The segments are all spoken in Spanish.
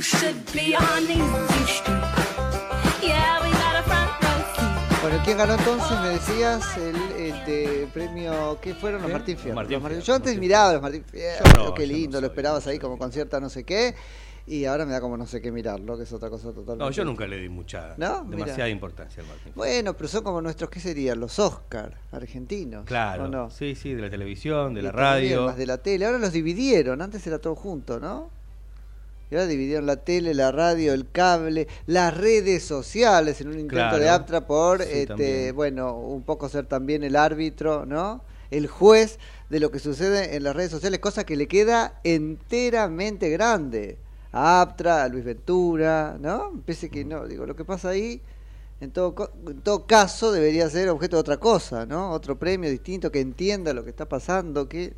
should be on Easy ¿quién ganó entonces? Me decías el, este, premio. ¿Qué fueron los. Martín Fierro? Martín Los Martín- Fierro, Yo antes Martín miraba los Martín Fierro, Yo no, qué no lindo, lo esperabas ahí como concierta no sé qué. Y ahora me da como no sé qué mirarlo, que es otra cosa totalmente. No, yo nunca le di mucha, ¿No? demasiada Mirá. importancia al Martín. Bueno, pero son como nuestros, ¿qué serían? Los Oscar argentinos. Claro, sí, sí, de la televisión, de Y la radio. Más de la tele. Ahora los dividieron, antes era todo junto, ¿no? Y ahora dividieron la tele, la radio, el cable, las redes sociales en un intento Claro. de Aptra por, Sí, este, también. bueno, un poco ser también el árbitro, ¿no? El juez de lo que sucede en las redes sociales, cosa que le queda enteramente grande a Aptra, a Luis Ventura, ¿no? Pese que no, digo, lo que pasa ahí, en todo, en todo caso, debería ser objeto de otra cosa, ¿no? Otro premio distinto que entienda lo que está pasando, que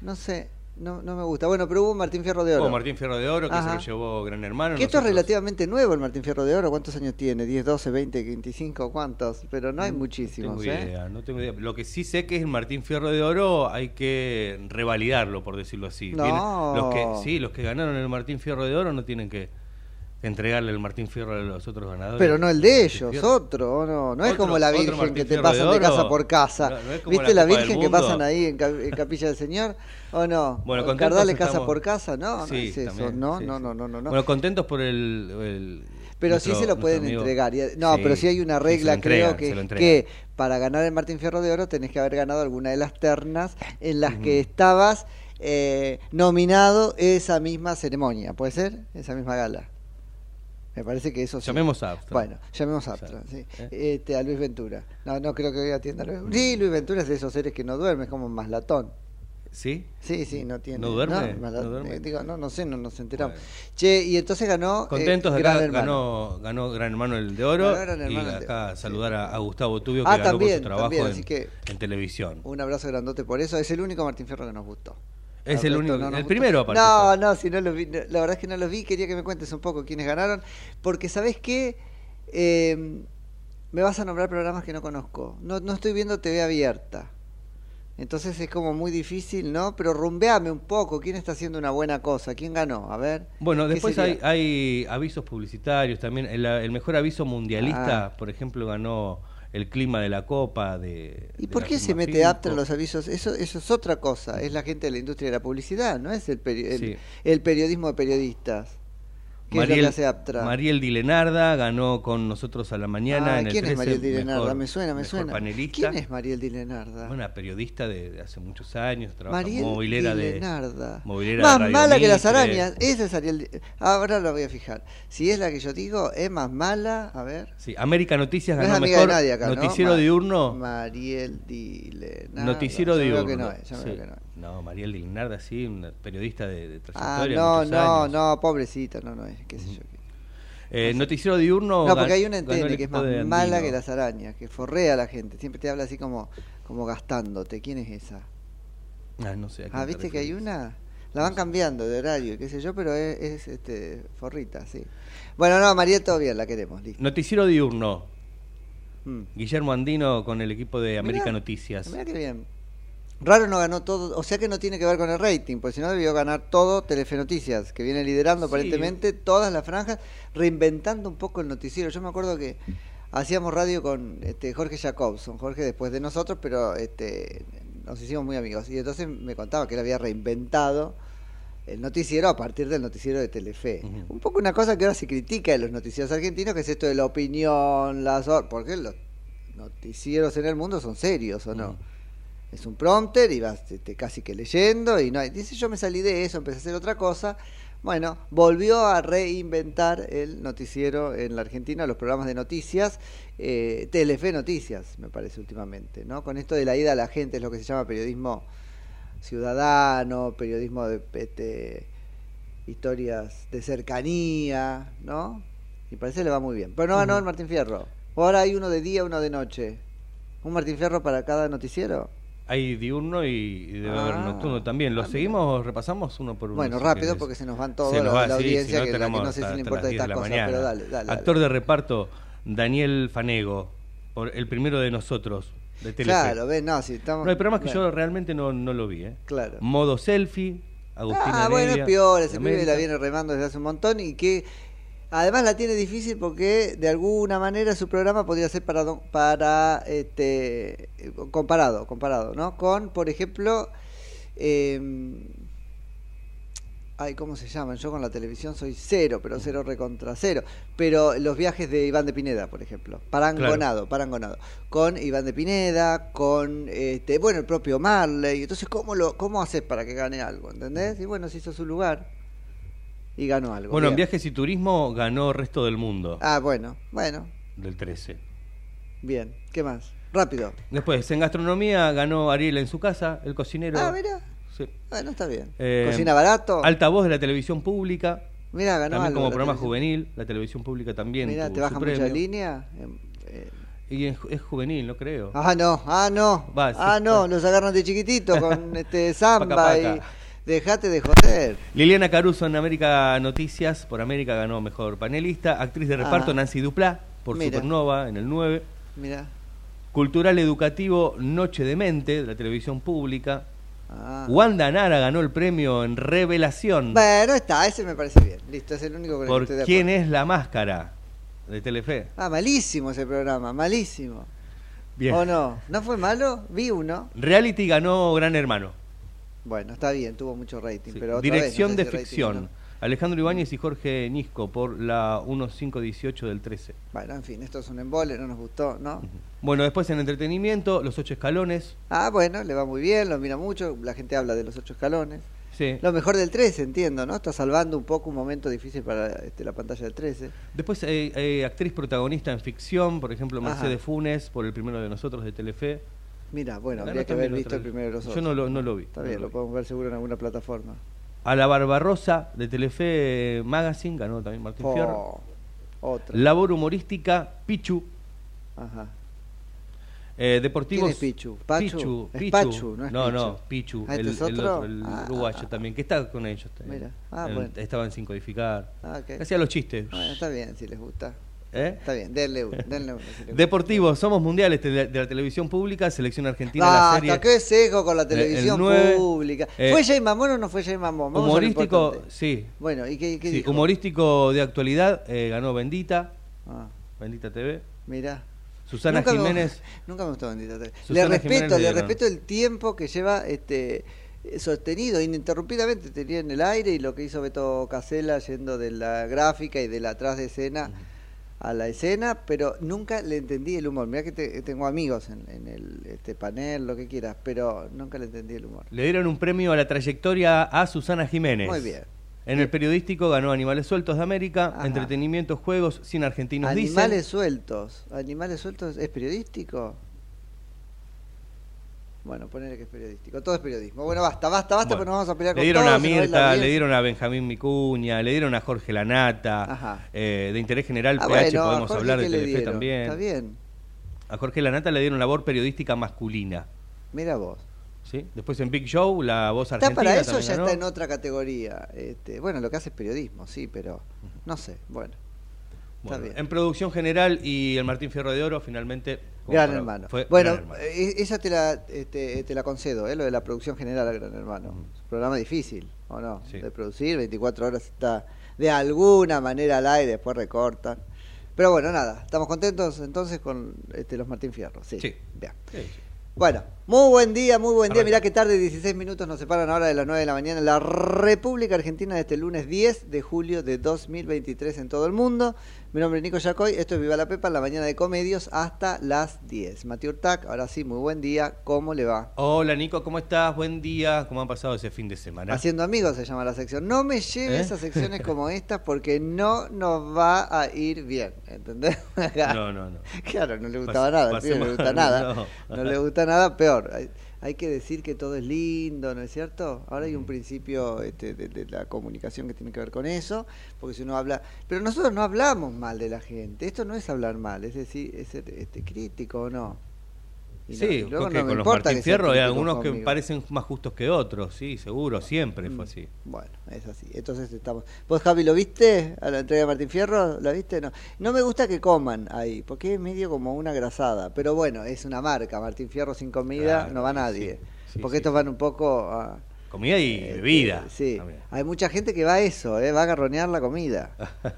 no sé, no, no me gusta. Bueno, pero hubo Martín Fierro de Oro. Hubo Martín Fierro de Oro, que Ajá. se lo llevó Gran Hermano. Que esto es relativamente nuevo el Martín Fierro de Oro. ¿Cuántos años tiene? ¿10, 12, 20, 25? ¿Cuántos? Pero no hay No muchísimos, tengo ¿eh? idea, no tengo idea. Lo que sí sé que es el Martín Fierro de Oro, hay que revalidarlo, por decirlo así. No. Los que, sí, los que ganaron el Martín Fierro de Oro no tienen que entregarle el Martín Fierro a los otros ganadores. Pero no el de ellos, Fierro. otro, ¿o ¿no? No es como la Virgen que te Fierro pasan de casa por casa. No, no es como ¿Viste la Virgen que pasan ahí en, Cap- en Capilla del Señor? ¿O no? Bueno, ¿O contentos Cardales casa estamos- por casa? No, no es eso. también, no, sí, no, no, no, no, no. Bueno, contentos por el. el- Pero nuestro- sí se lo pueden amigo. entregar. No, pero sí hay una regla, creo que, que para ganar el Martín Fierro de Oro tenés que haber ganado alguna de las ternas en las que estabas eh, nominado esa misma ceremonia. ¿Puede ser? Esa misma gala. Me parece que eso sí. Llamemos a Aptra. Bueno, llamemos a Aptra, sí. ¿eh? Este, a Luis Ventura. No, no creo que hoy atienda a Luis Sí, Luis Ventura es de esos seres que no duerme, es como un maslatón. ¿Sí? Sí, sí, no tiene. ¿No duerme? masla- ¿No duerme? eh, Digo, no, no sé, no nos enteramos. Bueno. Che, y entonces ganó. eh, Contentos, Gran acá Hermano. ganó, ganó Gran Hermano el de Oro. Gran y de acá sí. saludar a, a Gustavo Tubio, que Ah, ganó también, por su trabajo también, en, así que- en televisión. Un abrazo grandote por eso. Es el único Martín Fierro que nos gustó. Es el único, no el gustó. primero aparte. No, no, si no los vi, no, la verdad es que no los vi. Quería que me cuentes un poco quiénes ganaron. Porque, ¿sabés qué? Eh, me vas a nombrar programas que no conozco. No, no estoy viendo TV abierta. Entonces es como muy difícil, ¿no? Pero rumbeame un poco. ¿Quién está haciendo una buena cosa? ¿Quién ganó? A ver. Bueno, ¿qué después hay, hay avisos publicitarios también. El, el mejor aviso mundialista, Ah. por ejemplo, ganó el clima de la Copa. De, ¿Y de por qué se mete Filco. Aptra en los avisos? Eso, eso es otra cosa, es la gente de la industria de la publicidad, no es el, peri- el, Sí. el periodismo de periodistas. ¿Qué es lo que hace Aptra? Mariel Di Lenarda ganó con nosotros a la mañana Ah, en el ¿Quién es 13, Mariel Di Lenarda? mejor- me suena, me suena. panelista. ¿Quién es Mariel Di Lenarda? Una periodista de, de hace muchos años, trabaja Mariel movilera Di de movilera Más de mala que las arañas. Esa es Ariel. Ahora lo voy a fijar. Si es la que yo digo, es más mala. A ver. Sí, América Noticias No es ganó amiga mejor de nadie acá, ¿no? noticiero Ma- diurno. Mariel Di Lenarda. Noticiero veo diurno. que no es, ya sí. veo que no es. No, Mariel Di Lenarda, sí, una periodista de, de Ah, trayectoria. no, no, años. no, pobrecita, no, no es, qué sé yo. Eh, noticiero diurno. No, porque hay una en tele que es más mala que las arañas, que forrea a la gente. Siempre te habla así como, como gastándote. ¿Quién es esa? Ah, no sé. Ah, te viste que hay una. La van cambiando de horario, qué sé yo, pero es, es, este, forrita, sí. Bueno, no, María, todo bien, la queremos, listo. Noticiero diurno. Mm. Guillermo Andino con el equipo de América Mirá, Noticias. Mirá qué bien. Raro no ganó todo, o sea que no tiene que ver con el rating, porque si no debió ganar todo Telefe Noticias, que viene liderando Sí. aparentemente todas las franjas, reinventando un poco el noticiero. Yo me acuerdo que hacíamos radio con este, Jorge Jacobson, Jorge después de nosotros, pero este, nos hicimos muy amigos. Y entonces me contaba que él había reinventado el noticiero a partir del noticiero de Telefe. Un poco una cosa que ahora se critica de los noticieros argentinos, que es esto de la opinión, las porque los noticieros en el mundo son serios, ¿o no? Es un prompter y vas este, casi que leyendo y no hay- dice yo me salí de eso, empecé a hacer otra cosa. Bueno, volvió a reinventar el noticiero en la Argentina, los programas de noticias, eh, Telefe Noticias, me parece últimamente, ¿no? Con esto de la ida a la gente, es lo que se llama periodismo ciudadano, periodismo de este, historias de cercanía, ¿no? Y parece que le va muy bien. Pero no ganó el Martín Fierro. Ahora hay uno de día, uno de noche. ¿Un Martín Fierro para cada noticiero? Hay diurno y, y debe haber Ah, nocturno también. ¿Lo seguimos? ¿Repasamos uno por uno? Bueno, si rápido querés. porque se nos van todos la, va, la sí, audiencia si no que, la que tenemos no sé hasta- si le importa las 10 estas cosas, pero dale, dale. Actor dale. de reparto, Daniel Fanego, por el primero de nosotros, de Telefe. Claro, ves, no, si estamos... No, hay programas que bueno. yo realmente no, no lo vi, ¿eh? Claro. Modo selfie, Agustina Ah, bueno, Heredia, es peor, ese pibe la viene remando desde hace un montón y que además la tiene difícil porque de alguna manera su programa podría ser para, para este, comparado, comparado, ¿no? Con, por ejemplo, eh, ay, ¿cómo se llaman? Yo con la televisión soy cero, pero cero recontra cero. Pero los viajes de Iván de Pineda, por ejemplo, parangonado, parangonado. Con Iván de Pineda, con, este, bueno, el propio Marley. Entonces, ¿cómo, lo, cómo haces para que gane algo? ¿Entendés? Y bueno, se hizo su lugar y ganó algo. Bueno, en viajes y turismo ganó Resto del Mundo, Ah, bueno, bueno, del 13. bien. ¿Qué más? Rápido. Después, en gastronomía ganó Ariel en su casa, el cocinero. Ah, mira. Sí. Bueno, está bien. Eh, Cocina barato. Altavoz de la televisión pública. Mira, ganó También algo como programa televisión. juvenil, la televisión pública también. Mira, te baja mucha línea. Em, eh, Y es, es juvenil, no creo. Ah, no, ah, no. Va, sí, ah, no, bueno. los agarran de chiquitito con este samba Paca, y. dejate de joder. Liliana Caruso en América Noticias, por América ganó mejor panelista. Actriz de reparto Ah. Nancy Duplá, por Mira. Supernova en el 9. Mira. Cultural Educativo Noche de Mente, de la televisión pública. Ah. Wanda Nara ganó el premio en Revelación Bueno, está, ese me parece bien. Listo, es el único que por estoy ¿Quién es la máscara? de Telefe. Ah, malísimo ese programa, malísimo. Bien. ¿O no? ¿No fue malo? Vi uno. Reality ganó Gran Hermano. Bueno, está bien, tuvo mucho rating. Sí. Pero otra Dirección vez, no de rating ficción. no. Alejandro Ibáñez y Jorge Nisco por la 1518 del 13. Bueno, en fin, esto es un embole, no nos gustó, ¿no? Bueno, después en entretenimiento, Los Ocho Escalones. Ah, bueno, le va muy bien, lo mira mucho, la gente habla de los ocho escalones. Sí. Lo mejor del 13, entiendo, ¿no? Está salvando un poco un momento difícil para este, la pantalla del 13. Después eh, eh, actriz protagonista en ficción, por ejemplo, Ajá. Mercedes Funes por el primero de nosotros de Telefe. Mira, bueno, habría que haber visto el primero de los Yo otros. no lo, no lo vi. Está no bien, lo lo podemos ver seguro en alguna plataforma. A la Barbarosa de Telefe Magazine ganó también Martín Oh, Fierro. otra. Labor humorística, Pichu. Ajá. Eh, deportivos. ¿Quién es Pichu? ¿Pachu? Pichu. Pichu. Pachu, no es no, Pichu. no, Pichu. Ah, ¿este el, es el otro? el Ah, uruguayo ah, también, que está con ellos. Mira. Ah, en- bueno. Estaba en Sin Codificar. Ah, ok. Hacía los chistes. Bueno, está bien, si les gusta. ¿Eh? Está bien, denle uno, denle uno. si les gusta. Deportivos, somos mundiales de, la televisión pública, selección argentina, Ah, la serie. hasta qué seco con la el televisión pública. eh, ¿Fue Jay Mamón o no fue Jay Mamón? Vamos humorístico, sí. Bueno, ¿y qué, qué Sí, dijo? humorístico de actualidad, eh, ganó Bendita, Ah, Bendita TV. mira. Susana Nunca me- Jiménez. nunca me gustó Bendita. Susana le Jiménez respeto, le respeto el tiempo que lleva este sostenido ininterrumpidamente tenía en el aire y lo que hizo Beto Casella yendo de la gráfica y de la atrás de escena a la escena, pero nunca le entendí el humor. Mira que te- tengo amigos en, en el este panel, lo que quieras, pero nunca le entendí el humor. Le dieron un premio a la trayectoria a Susana Jiménez. Muy bien. En el periodístico ganó Animales Sueltos de América, Entretenimiento, Juegos, Sin Argentinos Animales Dicen. sueltos. Animales sueltos es periodístico. Bueno, ponerle que es periodístico. Todo es periodismo. Bueno, basta, basta, basta, Bueno, porque nos vamos a pelear le con dieron todos, a Mirta, le dieron a Benjamín Micuña, le dieron a Jorge Lanata. Ajá. eh, de interés general, Ah, PH, bueno, a podemos hablar de ¿qué le Telefe dieron? también. Está bien. A Jorge Lanata le dieron labor periodística masculina. Mira vos. ¿sí? Después en Big Show, la voz Está argentina. para eso también ya está en otra categoría. Este, bueno, lo que hace es periodismo, sí, pero no sé. Bueno, está Bueno. En producción general y el Martín Fierro de Oro, finalmente. Gran para- hermano. fue Bueno, Gran Hermano. eh, esa te la, este, te la concedo, ¿eh? lo de la producción general a Gran Hermano. Es un programa difícil, ¿o no? De producir, 24 horas está de alguna manera al aire, después recortan. Pero bueno, nada, estamos contentos entonces con este, los Martín Fierro. Sí. Sí. Bien. Sí. Bueno, muy buen día, muy buen día. Mirá qué tarde, 16 minutos nos separan ahora de las 9 de la mañana en la República Argentina de este lunes 10 de julio de 2023 en todo el mundo. Mi nombre es Nico Yacoy, esto es Viva la Pepa, en la mañana de Comedios hasta las 10. Mateo Urtac, ahora sí, muy buen día, ¿cómo le va? Hola Nico, ¿cómo estás? Buen día. ¿Cómo han pasado ese fin de semana? Haciendo amigos se llama la sección. No me lleves ¿Eh? a secciones como estas porque no nos va a ir bien, ¿entendés? No, no, no. Claro, no le gustaba Pas- nada, al pibe no le gusta nada. no. No. le gusta nada, peor. Hay, que decir que todo es lindo, ¿no es cierto? Ahora hay un principio este, de, de la comunicación que tiene que ver con eso, porque si uno habla... Pero nosotros no hablamos mal de la gente, esto no es hablar mal, es decir, es ser este, crítico o no. Y Sí, porque no con los Martín Fierro hay algunos que parecen más justos que otros, sí, seguro, siempre Mm. fue así. Bueno, es así. Entonces estamos. ¿Vos, Javi, lo viste a la entrega de Martín Fierro? ¿La viste? No. No me gusta que coman ahí, porque es medio como una grasada. Pero bueno, es una marca. Martín Fierro sin comida Claro, no va nadie. sí, porque estos van un poco a. Comida y eh, bebida. Sí. también. Hay mucha gente que va a eso, ¿eh? va a garronear la comida.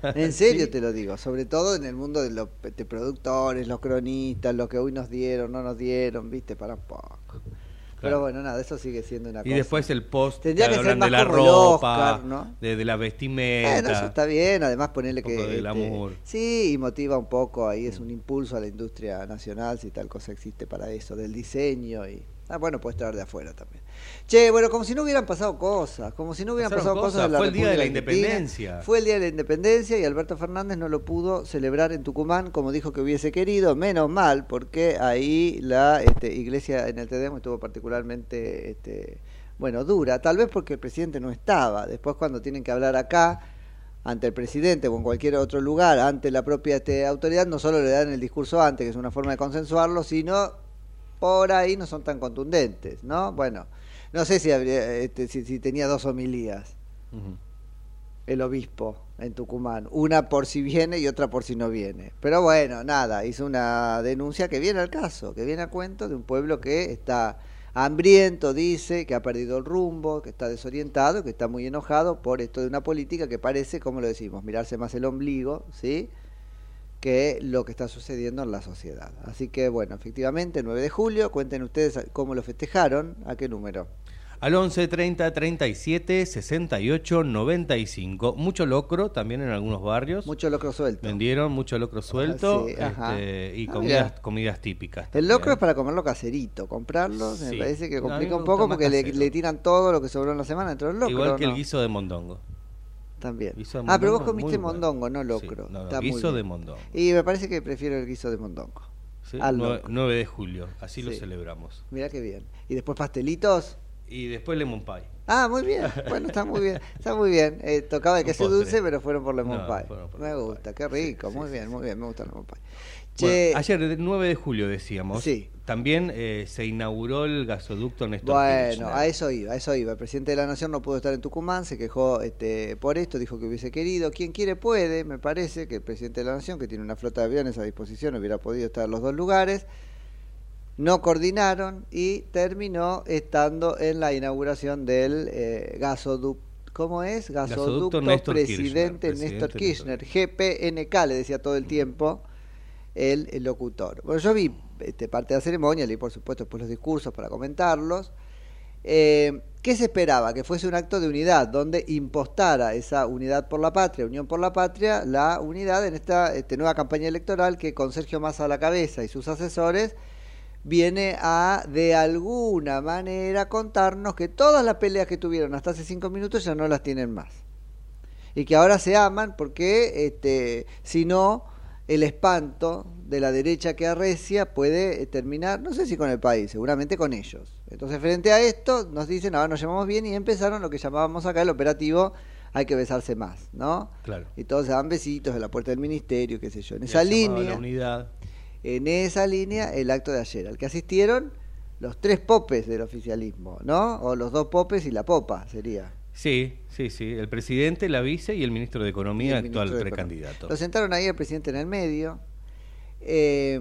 En serio Sí. te lo digo. Sobre todo en el mundo de los de productores, los cronistas, lo que hoy nos dieron, no nos dieron, ¿viste? Para un poco. Pero bueno, nada, eso sigue siendo una Y cosa. después el post Tendría que ser más de la como ropa, Oscar, ¿no? de, de la vestimenta. Bueno, eso está bien, además ponerle que... poco de este, glamour. sí, y motiva un poco, ahí es un impulso a la industria nacional, si tal cosa existe para eso, del diseño y... Ah, bueno, puedes traer de afuera también. Che, bueno, como si no hubieran pasado cosas, como si no hubieran Pasaron pasado cosas, cosas, en la fue el día de la Argentina. independencia. Fue el día de la independencia y Alberto Fernández no lo pudo celebrar en Tucumán como dijo que hubiese querido, menos mal, porque ahí la este, iglesia en el TEDEM estuvo particularmente... Este, bueno, dura, tal vez porque el presidente no estaba. Después cuando tienen que hablar acá, ante el presidente o en cualquier otro lugar, ante la propia este, autoridad, no solo le dan el discurso antes, que es una forma de consensuarlo, sino por ahí no son tan contundentes, ¿no? Bueno, no sé si, habría, este, si, si tenía dos homilías el obispo en Tucumán, una por si viene y otra por si no viene. Pero bueno, nada, hizo una denuncia que viene al caso, que viene a cuento de un pueblo que está hambriento, dice, que ha perdido el rumbo, que está desorientado, que está muy enojado por esto de una política que parece, como lo decimos, mirarse más el ombligo, ¿sí? Que lo que está sucediendo en la sociedad. Así que bueno, efectivamente, 9 de julio, cuenten ustedes cómo lo festejaron, a qué número. Al 11 30 37 68 95. Mucho locro también en algunos barrios. Mucho locro suelto. Vendieron mucho locro suelto sí, ajá. este, y Ah, comidas, típicas. El locro es para comerlo caserito, comprarlo, me parece que complica un poco porque le, tiran todo lo que sobró en la semana dentro del locro. Igual que el guiso de mondongo. También. Guiso de Ah, pero vos comiste bueno. mondongo, no locro. Sí, no, no, Está muy guiso de mondongo. Y me parece que prefiero el guiso de mondongo. ¿sí? Al 9, locro. de julio, así lo celebramos. Mirá qué bien. Y después pastelitos. Y después lemon pie. Ah, muy bien. Bueno, está muy bien. Está muy bien. Eh, tocaba el Un queso dulce, pero fueron por lemon No, pie. por Me gusta, qué rico. muy bien, muy bien. Me gusta el lemon pie. Bueno, Che, ayer, el 9 de julio, decíamos. Sí. También eh, se inauguró el gasoducto Néstor Bueno, Kirchner. a eso iba, a eso iba. El presidente de la Nación no pudo estar en Tucumán, se quejó este, por esto, dijo que hubiese querido. Quien quiere puede, me parece que el presidente de la Nación, que tiene una flota de aviones a disposición, hubiera podido estar en los dos lugares. No coordinaron y terminó estando en la inauguración del eh, gasoducto. ¿Cómo es? Gasoducto, Gasoducto Néstor presidente Kirchner, Néstor presidente Kirchner, GPNK, le decía todo el tiempo. el, el locutor. Bueno, yo vi este, parte de la ceremonia, leí por supuesto después los discursos para comentarlos. Eh, ¿Qué se esperaba? Que fuese un acto de unidad, donde impostara esa unidad por la patria, unión por la patria, la unidad en esta este, nueva campaña electoral que con Sergio Massa a la cabeza y sus asesores viene a de alguna manera contarnos que todas las peleas que tuvieron hasta hace cinco minutos ya no las tienen más. Y que ahora se aman porque este, si no, el espanto de la derecha que arrecia puede eh, terminar, no sé si con el país, seguramente con ellos. Entonces, frente a esto, nos dicen, ahora nos llamamos bien y empezaron lo que llamábamos acá el operativo hay que besarse más, ¿no? Claro. Y todos se dan besitos de la puerta del ministerio, qué sé yo. En esa línea, la unidad. en esa línea, el acto de ayer, al que asistieron los tres popes del oficialismo, ¿no? O los dos popes y la popa, sería. Sí, sí, sí. El presidente, la vice y el ministro de Economía, el actual precandidato. Lo sentaron ahí el presidente en el medio. Eh,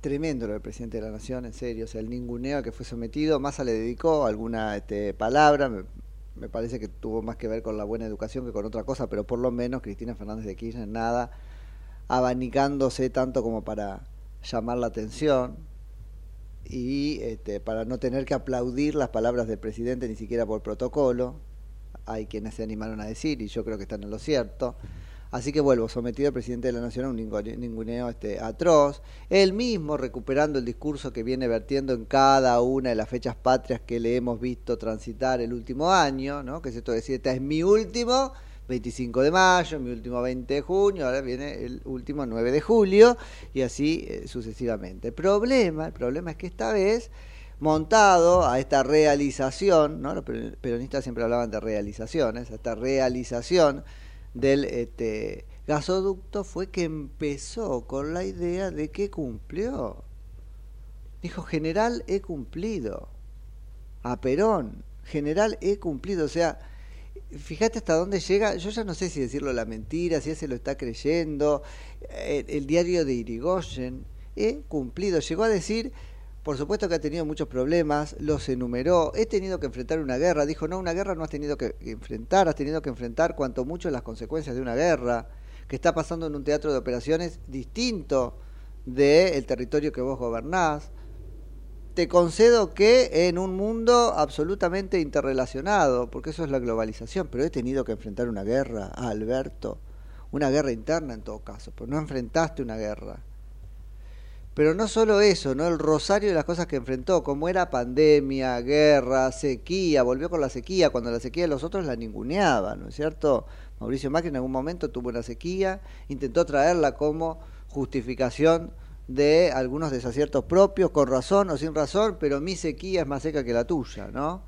tremendo lo del presidente de la Nación, en serio. O sea, el ninguneo que fue sometido, Massa le dedicó alguna este, palabra. Me, me parece que tuvo más que ver con la buena educación que con otra cosa, pero por lo menos Cristina Fernández de Kirchner nada abanicándose tanto como para llamar la atención y este, para no tener que aplaudir las palabras del presidente ni siquiera por protocolo. Hay quienes se animaron a decir, y yo creo que están en lo cierto. Así que vuelvo, sometido al presidente de la Nación a un ninguneo, este, atroz. Él mismo recuperando el discurso que viene vertiendo en cada una de las fechas patrias que le hemos visto transitar el último año, ¿no? que es esto de decir, este es mi último 25 de mayo, mi último 20 de junio, ahora viene el último 9 de julio, y así eh, sucesivamente. El problema, el problema es que esta vez montado a esta realización, ¿no? los per- peronistas siempre hablaban de realizaciones, a esta realización del este, gasoducto fue que empezó con la idea de que cumplió. Dijo, general, he cumplido. A Perón, general, he cumplido. O sea, fíjate hasta dónde llega, yo ya no sé si decirlo la mentira, si él se lo está creyendo, el, el diario de Irigoyen, he cumplido, llegó a decir, por supuesto que ha tenido muchos problemas, los enumeró, he tenido que enfrentar una guerra, dijo, no, una guerra no has tenido que enfrentar, has tenido que enfrentar cuanto mucho las consecuencias de una guerra, que está pasando en un teatro de operaciones distinto del territorio que vos gobernás, te concedo que en un mundo absolutamente interrelacionado, porque eso es la globalización, pero he tenido que enfrentar una guerra, a Alberto, una guerra interna en todo caso, pero no enfrentaste una guerra. Pero no solo eso, ¿no? El rosario de las cosas que enfrentó, como era pandemia, guerra, sequía, volvió con la sequía, cuando la sequía de los otros la ninguneaba, ¿no es cierto? Mauricio Macri en algún momento tuvo una sequía, intentó traerla como justificación de algunos desaciertos propios, con razón o sin razón, pero mi sequía es más seca que la tuya, ¿no?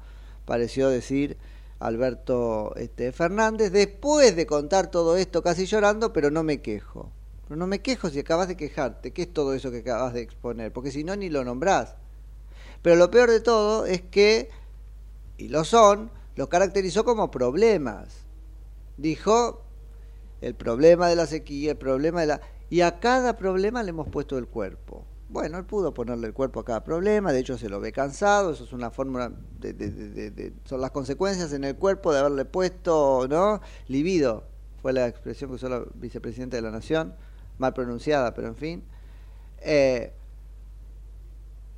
Pareció decir Alberto este, Fernández, después de contar todo esto casi llorando, pero no me quejo. Pero no me quejo si acabas de quejarte, ¿qué es todo eso que acabas de exponer? Porque si no, ni lo nombrás. Pero lo peor de todo es que, y lo son, los caracterizó como problemas. Dijo el problema de la sequía, el problema de la... Y a cada problema le hemos puesto el cuerpo. Bueno, él pudo ponerle el cuerpo a cada problema, de hecho se lo ve cansado, eso es una fórmula, de, de, son las consecuencias en el cuerpo de haberle puesto, ¿no? Libido, fue la expresión que usó la vicepresidenta de la Nación, mal pronunciada, pero en fin. Eh,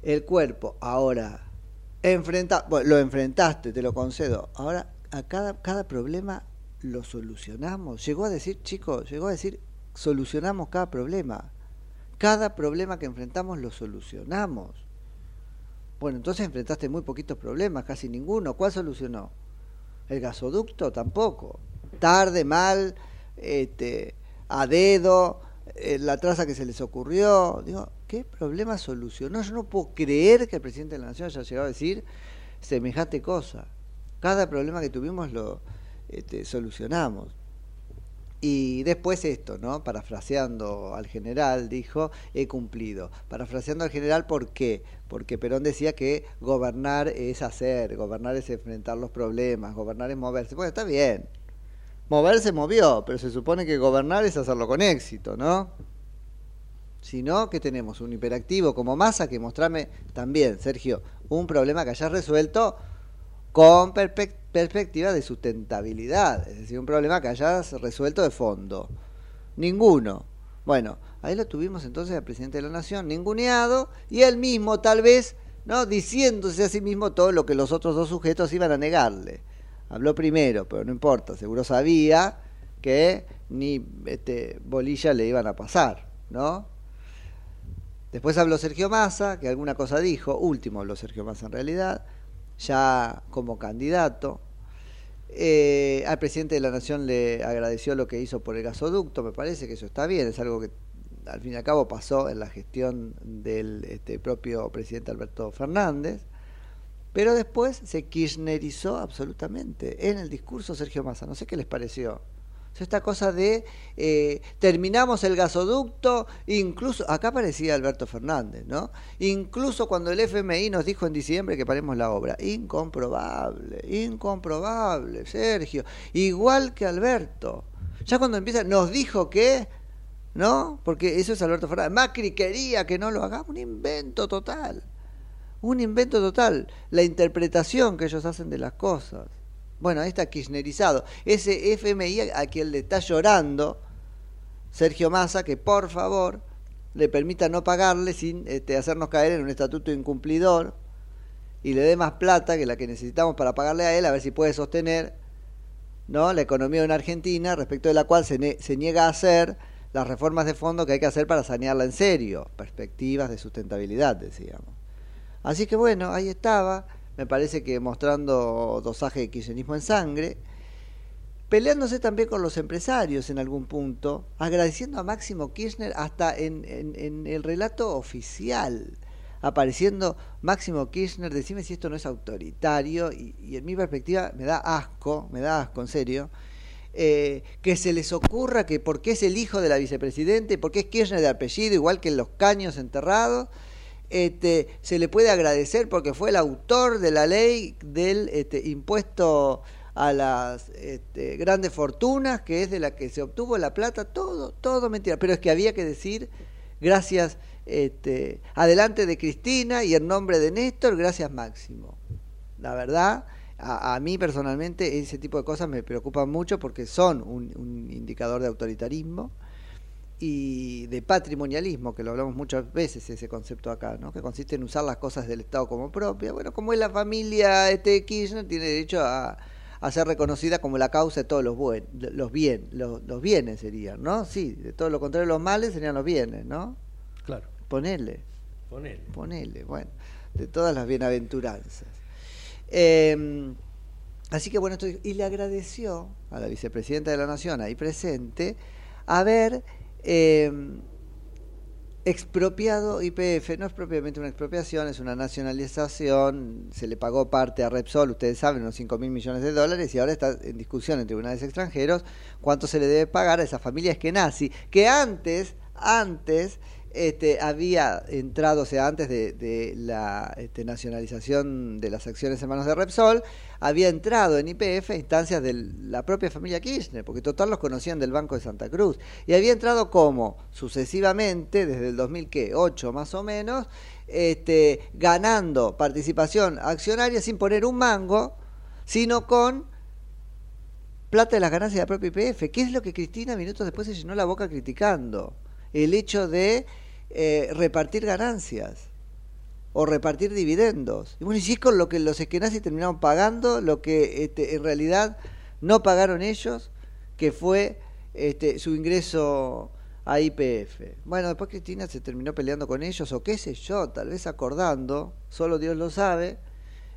el cuerpo, ahora, enfrenta, bueno, lo enfrentaste, te lo concedo, ahora a cada, cada problema lo solucionamos. Llegó a decir, chicos, llegó a decir, solucionamos cada problema. Cada problema que enfrentamos lo solucionamos. Bueno, entonces enfrentaste muy poquitos problemas, casi ninguno. ¿Cuál solucionó? El gasoducto tampoco. Tarde, mal, este, a dedo, eh, la traza que se les ocurrió. Digo, ¿qué problema solucionó? Yo no puedo creer que el presidente de la Nación haya llegado a decir semejante cosa. Cada problema que tuvimos lo este, solucionamos. Y después esto, ¿no? Parafraseando al general, dijo, he cumplido. Parafraseando al general, ¿por qué? Porque Perón decía que gobernar es hacer, gobernar es enfrentar los problemas, gobernar es moverse. Bueno, está bien. Moverse movió, pero se supone que gobernar es hacerlo con éxito, ¿no? Si no, ¿qué tenemos? Un hiperactivo como masa que mostrame también, Sergio, un problema que hayas resuelto con perspectiva de sustentabilidad, es decir, un problema que hayas resuelto de fondo. Ninguno. Bueno, Ahí lo tuvimos entonces al presidente de la Nación, ninguneado, y él mismo tal vez, ¿no? Diciéndose a sí mismo todo lo que los otros dos sujetos iban a negarle. Habló primero, pero no importa, seguro sabía que ni este, bolilla le iban a pasar, ¿no? Después habló Sergio Massa, que alguna cosa dijo, último habló Sergio Massa en realidad, ya como candidato. Eh, al presidente de la Nación le agradeció lo que hizo por el gasoducto, me parece que eso está bien, es algo que al fin y al cabo pasó en la gestión del este, propio presidente Alberto Fernández, pero después se kirchnerizó absolutamente en el discurso Sergio Massa, no sé qué les pareció. Esta cosa de eh, terminamos el gasoducto, incluso, acá parecía Alberto Fernández, ¿no? Incluso cuando el FMI nos dijo en diciembre que paremos la obra. Incomprobable, incomprobable, Sergio. Igual que Alberto. Ya cuando empieza, nos dijo que, ¿no? Porque eso es Alberto Fernández. Macri quería que no lo hagamos, un invento total. Un invento total. La interpretación que ellos hacen de las cosas. Bueno, ahí está kirchnerizado. Ese FMI a quien le está llorando Sergio Massa, que por favor le permita no pagarle sin este, hacernos caer en un estatuto incumplidor y le dé más plata que la que necesitamos para pagarle a él, a ver si puede sostener ¿no? la economía de una Argentina, respecto de la cual se, se niega a hacer las reformas de fondo que hay que hacer para sanearla en serio, perspectivas de sustentabilidad, decíamos. Así que bueno, ahí estaba me parece que mostrando dosaje de kirchnerismo en sangre, peleándose también con los empresarios en algún punto, agradeciendo a Máximo Kirchner hasta en, en, el relato oficial, apareciendo Máximo Kirchner, decime si esto no es autoritario, y, en mi perspectiva me da asco, me da asco, en serio, eh, que se les ocurra que porque es el hijo de la vicepresidente, porque es Kirchner de apellido, igual que en los caños enterrados, este, se le puede agradecer porque fue el autor de la ley del este, impuesto a las este, grandes fortunas, que es de la que se obtuvo la plata, todo, todo mentira. Pero es que había que decir, gracias, este, adelante de Cristina y en nombre de Néstor, gracias Máximo. La verdad, a, mí personalmente ese tipo de cosas me preocupan mucho porque son un indicador de autoritarismo y de patrimonialismo, que lo hablamos muchas veces ese concepto acá, ¿no? que consiste en usar las cosas del Estado como propias. Bueno, como es la familia este Kirchner, tiene derecho a, ser reconocida como la causa de todos los, buen, los, bien, los, los, bienes serían, ¿no? Sí, de todo lo contrario los males serían los bienes, ¿no? Claro. Ponele. Ponele. Ponele, bueno, de todas las bienaventuranzas. Em, así que bueno, y le agradeció a la vicepresidenta de la Nación ahí presente haber eh, expropiado IPF no es propiamente una expropiación, es una nacionalización, se le pagó parte a Repsol, ustedes saben, unos 5 mil millones de dólares y ahora está en discusión en tribunales extranjeros cuánto se le debe pagar a esa familia eskenazi, que antes, antes este, había entrado, o sea, antes de, la este, nacionalización de las acciones en manos de Repsol, había entrado en IPF instancias de la propia familia Kirchner, porque total los conocían del Banco de Santa Cruz, y había entrado como sucesivamente, desde el 2008 más o menos, este, ganando participación accionaria sin poner un mango, sino con plata de las ganancias de la propia IPF, que es lo que Cristina minutos después se llenó la boca criticando el hecho de eh, repartir ganancias o repartir dividendos. Y bueno, y si es con lo que los esquenazis terminaron pagando, lo que este, en realidad no pagaron ellos, que fue este, su ingreso a IPF. Bueno, después Cristina se terminó peleando con ellos, o qué sé yo, tal vez acordando, solo Dios lo sabe,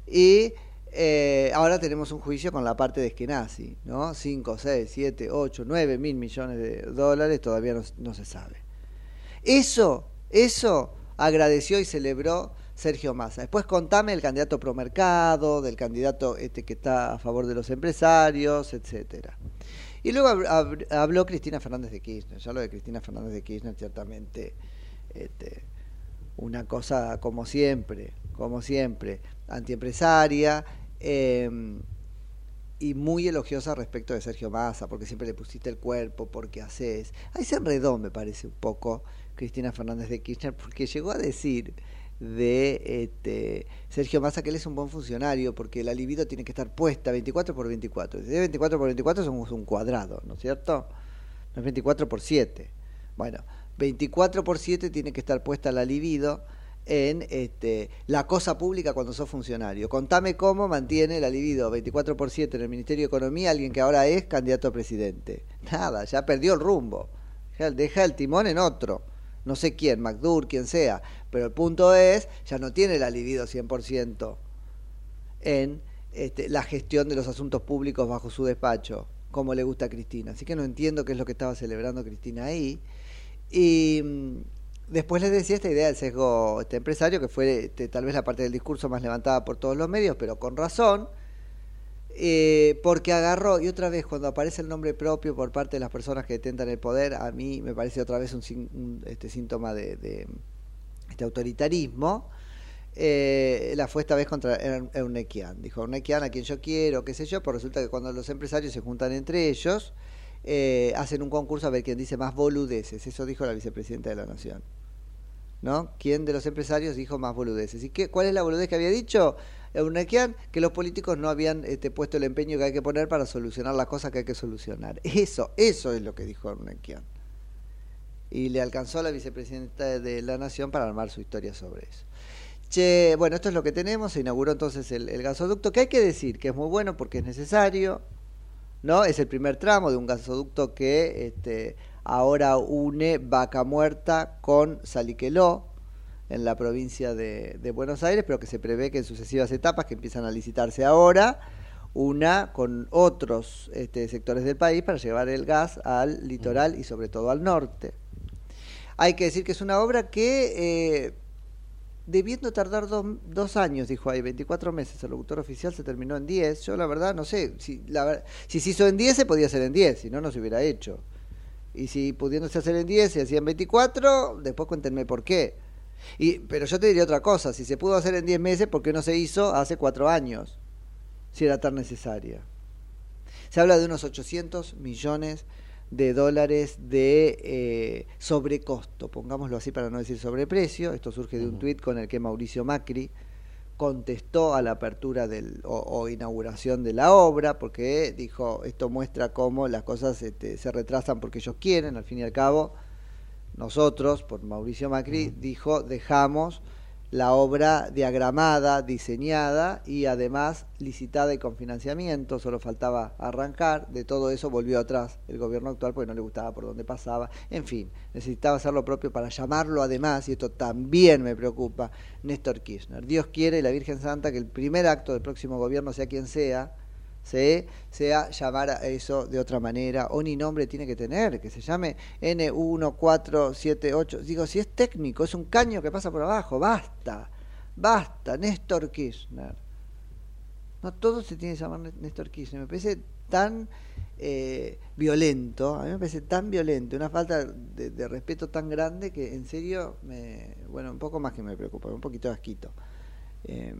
y eh, ahora tenemos un juicio con la parte de Eskenazi, ¿no? 5, 6, 7, 8, 9 mil millones de dólares, todavía no, no se sabe. Eso, eso agradeció y celebró Sergio Massa. Después contame el candidato pro mercado, del candidato este que está a favor de los empresarios, etcétera. Y luego habló Cristina Fernández de Kirchner. Ya lo de Cristina Fernández de Kirchner, ciertamente, este, una cosa como siempre, como siempre, antiempresaria. Eh, y muy elogiosa respecto de Sergio Massa, porque siempre le pusiste el cuerpo, porque haces. Ahí se enredó, me parece, un poco Cristina Fernández de Kirchner, porque llegó a decir de este, Sergio Massa que él es un buen funcionario porque la libido tiene que estar puesta 24 por 24. Si es 24 por 24 somos un cuadrado, ¿no es cierto? No es 24 por 7. Bueno, 24 por 7 tiene que estar puesta la libido en este, la cosa pública cuando sos funcionario. Contame cómo mantiene la libido 24 por 7 en el Ministerio de Economía alguien que ahora es candidato a presidente. Nada, ya perdió el rumbo. Deja- el timón en otro. No sé quién, McDur, quien sea. Pero el punto es, ya no tiene la libido 100% en este, la gestión de los asuntos públicos bajo su despacho, como le gusta a Cristina. Así que no entiendo qué es lo que estaba celebrando Cristina ahí. Y mm, después les decía esta idea del sesgo este, empresario, que fue este, tal vez la parte del discurso más levantada por todos los medios, pero con razón, eh, porque agarró, y otra vez cuando aparece el nombre propio por parte de las personas que detentan el poder, a mí me parece otra vez un, un, este, síntoma de, este autoritarismo. Eh, la fue esta vez contra Ernequian. Dijo Ernequian a quien yo quiero, qué sé yo, pero resulta que cuando los empresarios se juntan entre ellos, eh, hacen un concurso a ver quién dice más boludeces. Eso dijo la vicepresidenta de la Nación. ¿No? ¿Quién de los empresarios dijo más boludeces? ¿Y qué, cuál es la boludez que había dicho Eurnequian? Que los políticos no habían este, puesto el empeño que hay que poner para solucionar las cosas que hay que solucionar. Eso, eso es lo que dijo Eurnequian. Y le alcanzó a la vicepresidenta de la Nación para armar su historia sobre eso. Che, bueno, esto es lo que tenemos. Se inauguró entonces el, el gasoducto, que hay que decir que es muy bueno porque es necesario. ¿no? Es el primer tramo de un gasoducto que este, ahora une Vaca Muerta con Saliqueló en la provincia de, de Buenos Aires, pero que se prevé que en sucesivas etapas que empiezan a licitarse ahora, una con otros este, sectores del país para llevar el gas al litoral y sobre todo al norte. Hay que decir que es una obra que, eh, debiendo tardar dos, dos años, dijo ahí, 24 meses, el locutor oficial se terminó en 10. Yo la verdad no sé, si, la, si se hizo en 10 se podía hacer en 10, si no, no se hubiera hecho. Y si pudiéndose hacer en 10 se hacía en 24, después cuéntenme por qué. Y, pero yo te diría otra cosa, si se pudo hacer en 10 meses, ¿por qué no se hizo hace 4 años? Si era tan necesaria. Se habla de unos 800 millones de dólares de eh, sobrecosto, pongámoslo así para no decir sobreprecio. Esto surge de un tuit con el que Mauricio Macri contestó a la apertura del, o, o inauguración de la obra, porque dijo, esto muestra cómo las cosas este, se retrasan porque ellos quieren, al fin y al cabo, nosotros, por Mauricio Macri, dijo, dejamos la obra diagramada, diseñada y además licitada y con financiamiento, solo faltaba arrancar, de todo eso volvió atrás el gobierno actual porque no le gustaba por dónde pasaba, en fin, necesitaba hacer lo propio para llamarlo además, y esto también me preocupa, Néstor Kirchner. Dios quiere y la Virgen Santa que el primer acto del próximo gobierno, sea quien sea, se, sea llamar a eso de otra manera, o ni nombre tiene que tener, que se llame N1478. Digo, si es técnico, es un caño que pasa por abajo, basta, basta, Néstor Kirchner. No todo se tiene que llamar Né- Néstor Kirchner, me parece tan eh, violento, a mí me parece tan violento, una falta de, respeto tan grande que en serio, me, bueno, un poco más que me preocupa, un poquito asquito. Eh,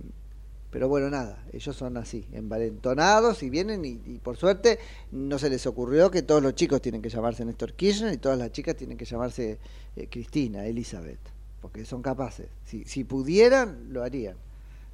pero bueno, nada, ellos son así, envalentonados y vienen y, por suerte no se les ocurrió que todos los chicos tienen que llamarse Néstor Kirchner y todas las chicas tienen que llamarse eh, Cristina, Elizabeth, porque son capaces. Si, si pudieran, lo harían.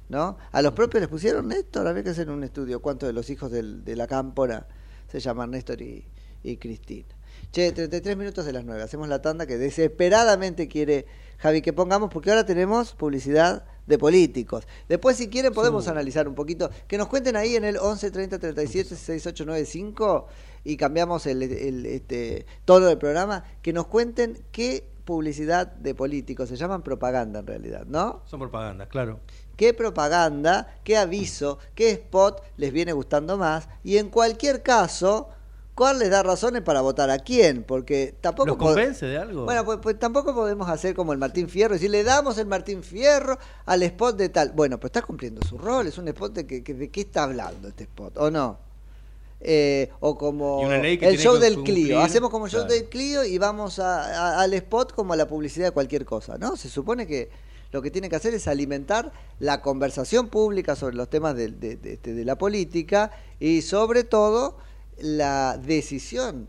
¿no? A los propios les pusieron Néstor, había que hacer un estudio cuántos de los hijos del- de la cámpora se llaman Néstor y, y Cristina. Che, 33 minutos de las 9, hacemos la tanda que desesperadamente quiere Javi que pongamos, porque ahora tenemos publicidad de políticos. Después, si quieren, podemos analizar un poquito, que nos cuenten ahí en el 11 30 37 6895 y cambiamos el, el, este, tono del programa, que nos cuenten qué publicidad de políticos, se llaman propaganda en realidad, ¿no? Son propaganda, claro. qué propaganda, qué aviso, qué spot les viene gustando más y en cualquier caso, ¿cuál les da razones para votar a quién? Porque tampoco ¿Los convence de algo? Bueno, pues, pues tampoco podemos hacer como el Martín Fierro, decir, le damos el Martín Fierro al spot de tal. Bueno, pues está cumpliendo su rol, es un spot de, que, que- de qué está hablando este spot, ¿o no? Eh, o como el show del Clio. Hacemos como show claro. del Clio y vamos a- a- al spot como a la publicidad de cualquier cosa, ¿no? Se supone que lo que tiene que hacer es alimentar la conversación pública sobre los temas de, de- de- este, de la política y sobre todo la decisión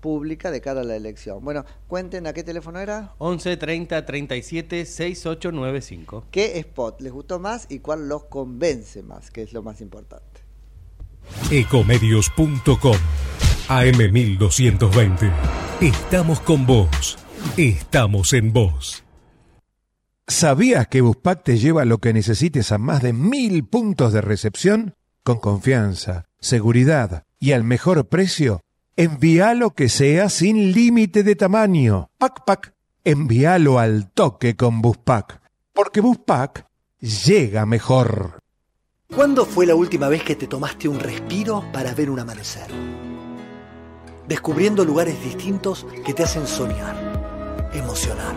pública de cara a la elección. Bueno, cuenten a qué teléfono era, 11 30 37 6895. qué spot les gustó más y cuál los convence más, que es lo más importante. Ecomedios.com AM1220. Estamos con vos. Estamos en vos. ¿Sabías que Buspack te lleva lo que necesites a más de mil puntos de recepción? Con confianza, seguridad y al mejor precio. Envía lo que sea sin límite de tamaño. Pac Pac, envíalo al toque con Buspack. Porque Buspack llega mejor. ¿Cuándo fue la última vez que te tomaste un respiro para ver un amanecer? Descubriendo lugares distintos que te hacen soñar, emocionar.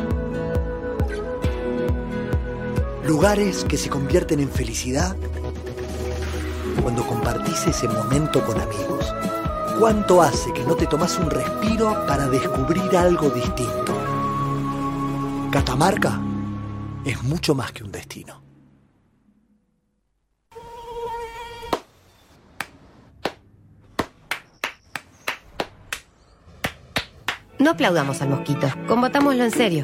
Lugares que se convierten en felicidad cuando compartís ese momento con amigos. ¿Cuánto hace que no te tomas un respiro para descubrir algo distinto? Catamarca es mucho más que un destino. No aplaudamos al mosquito, combatámoslo en serio.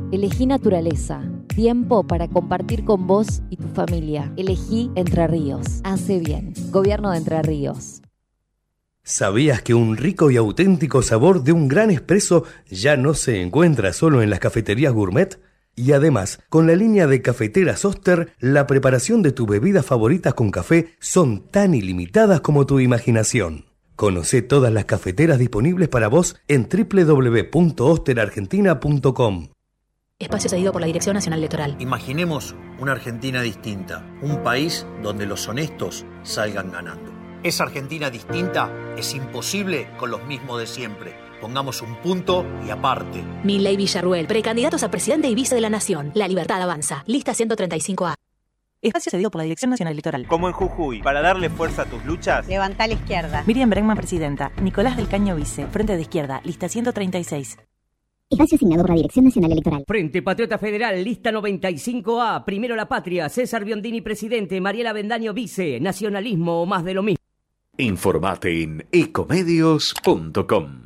elegí naturaleza. Tiempo para compartir con vos y tu familia. Elegí Entre Ríos. Hace bien. Gobierno de Entre Ríos. ¿Sabías que un rico y auténtico sabor de un gran espresso ya no se encuentra solo en las cafeterías gourmet? Y además, con la línea de cafeteras Oster, la preparación de tus bebidas favoritas con café son tan ilimitadas como tu imaginación. Conoce todas las cafeteras disponibles para vos en www.osterargentina.com. Espacio cedido por la Dirección Nacional Electoral. Imaginemos una Argentina distinta, un país donde los honestos salgan ganando. Esa Argentina distinta es imposible con los mismos de siempre. Pongamos un punto y aparte. Milley Villarruel, precandidatos a presidente y vice de la Nación. La libertad avanza. Lista 135A. Espacio cedido por la Dirección Nacional Electoral. Como en Jujuy, para darle fuerza a tus luchas. Levanta a la izquierda. Miriam Bregman, presidenta. Nicolás del Caño, vice. Frente de izquierda. Lista 136. Espacio asignado por la Dirección Nacional Electoral. Frente Patriota Federal, lista 95A. Primero la patria. César Biondini, presidente. Mariela Bendaño, vice. Nacionalismo o más de lo mismo. Informate en ecomedios.com.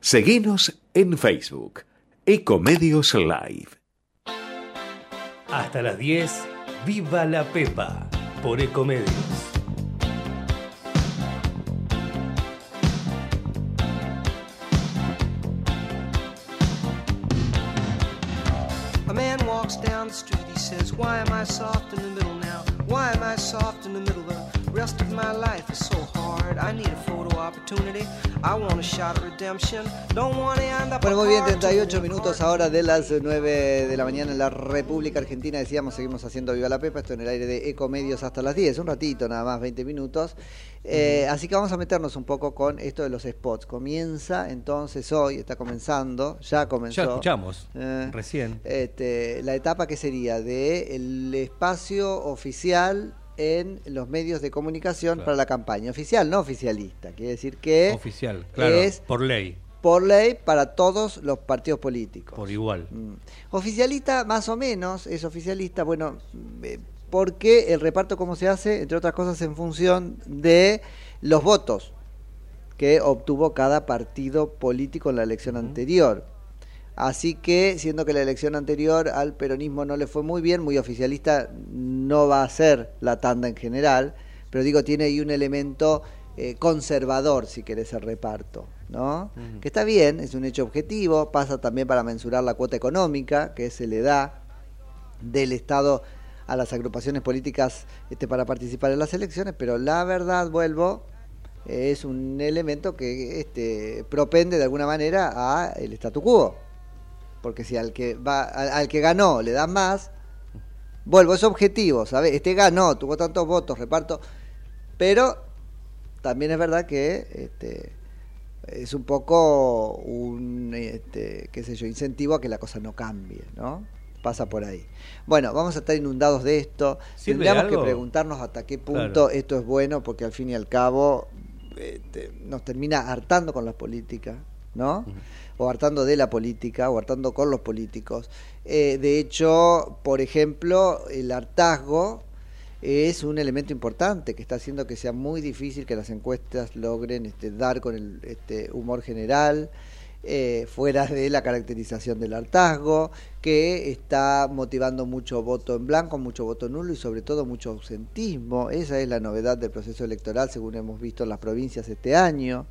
Seguinos en Facebook. Ecomedios Live. Hasta las 10, Viva la Pepa, por Ecomedios. Walks down the street, he says, Why am I soft in the middle now? Why am I soft in the middle? The rest of my life is so hard. I need a photo opportunity. I want a shot at redemption. Don't want to end up Bueno, muy bien, hard 38 minutos ahora de las 9 de la mañana en la República Argentina. Decíamos, seguimos haciendo Viva la Pepa, esto en el aire de Ecomedios hasta las 10, un ratito nada más, 20 minutos. Eh, Así que vamos a meternos un poco con esto de los spots. Comienza entonces hoy, está comenzando, ya comenzó. Ya escuchamos, eh, recién. este, la etapa que sería de el espacio oficial en los medios de comunicación para la campaña oficial, no oficialista. Quiere decir que Oficial, claro, es por ley. por ley para todos los partidos políticos. Por igual. Mm. Oficialista, más o menos, es oficialista, bueno, eh, porque el reparto, ¿cómo se hace? Entre otras cosas, en función de los votos que obtuvo cada partido político en la elección anterior. Así que, siendo que la elección anterior al peronismo no le fue muy bien, muy oficialista no va a ser la tanda en general, pero digo, tiene ahí un elemento eh, conservador, si querés, el reparto, ¿no? Que está bien, es un hecho objetivo, pasa también para mensurar la cuota económica que se le da del Estado a las agrupaciones políticas este, para participar en las elecciones, pero la verdad, vuelvo, es un elemento que este, propende de alguna manera a el statu quo. Porque si al que va, al, al que ganó le das más, vuelvo, es objetivo, ¿sabes? Este ganó, tuvo tantos votos, reparto, pero también es verdad que este, es un poco un, este, qué sé yo, incentivo a que la cosa no cambie, ¿no? Pasa por ahí. Bueno, vamos a estar inundados de esto. ¿Sirve Tendríamos que preguntarnos hasta qué punto Claro. esto es bueno, porque al fin y al cabo este, nos termina hartando con la política. ¿no? O hartando de la política, o hartando con los políticos. Eh, de hecho, por ejemplo, el hartazgo es un elemento importante que está haciendo que sea muy difícil que las encuestas logren este, dar con el este, humor general, eh, fuera de la caracterización del hartazgo, que está motivando mucho voto en blanco, mucho voto nulo y sobre todo mucho ausentismo. Esa es la novedad del proceso electoral, según hemos visto en las provincias este año.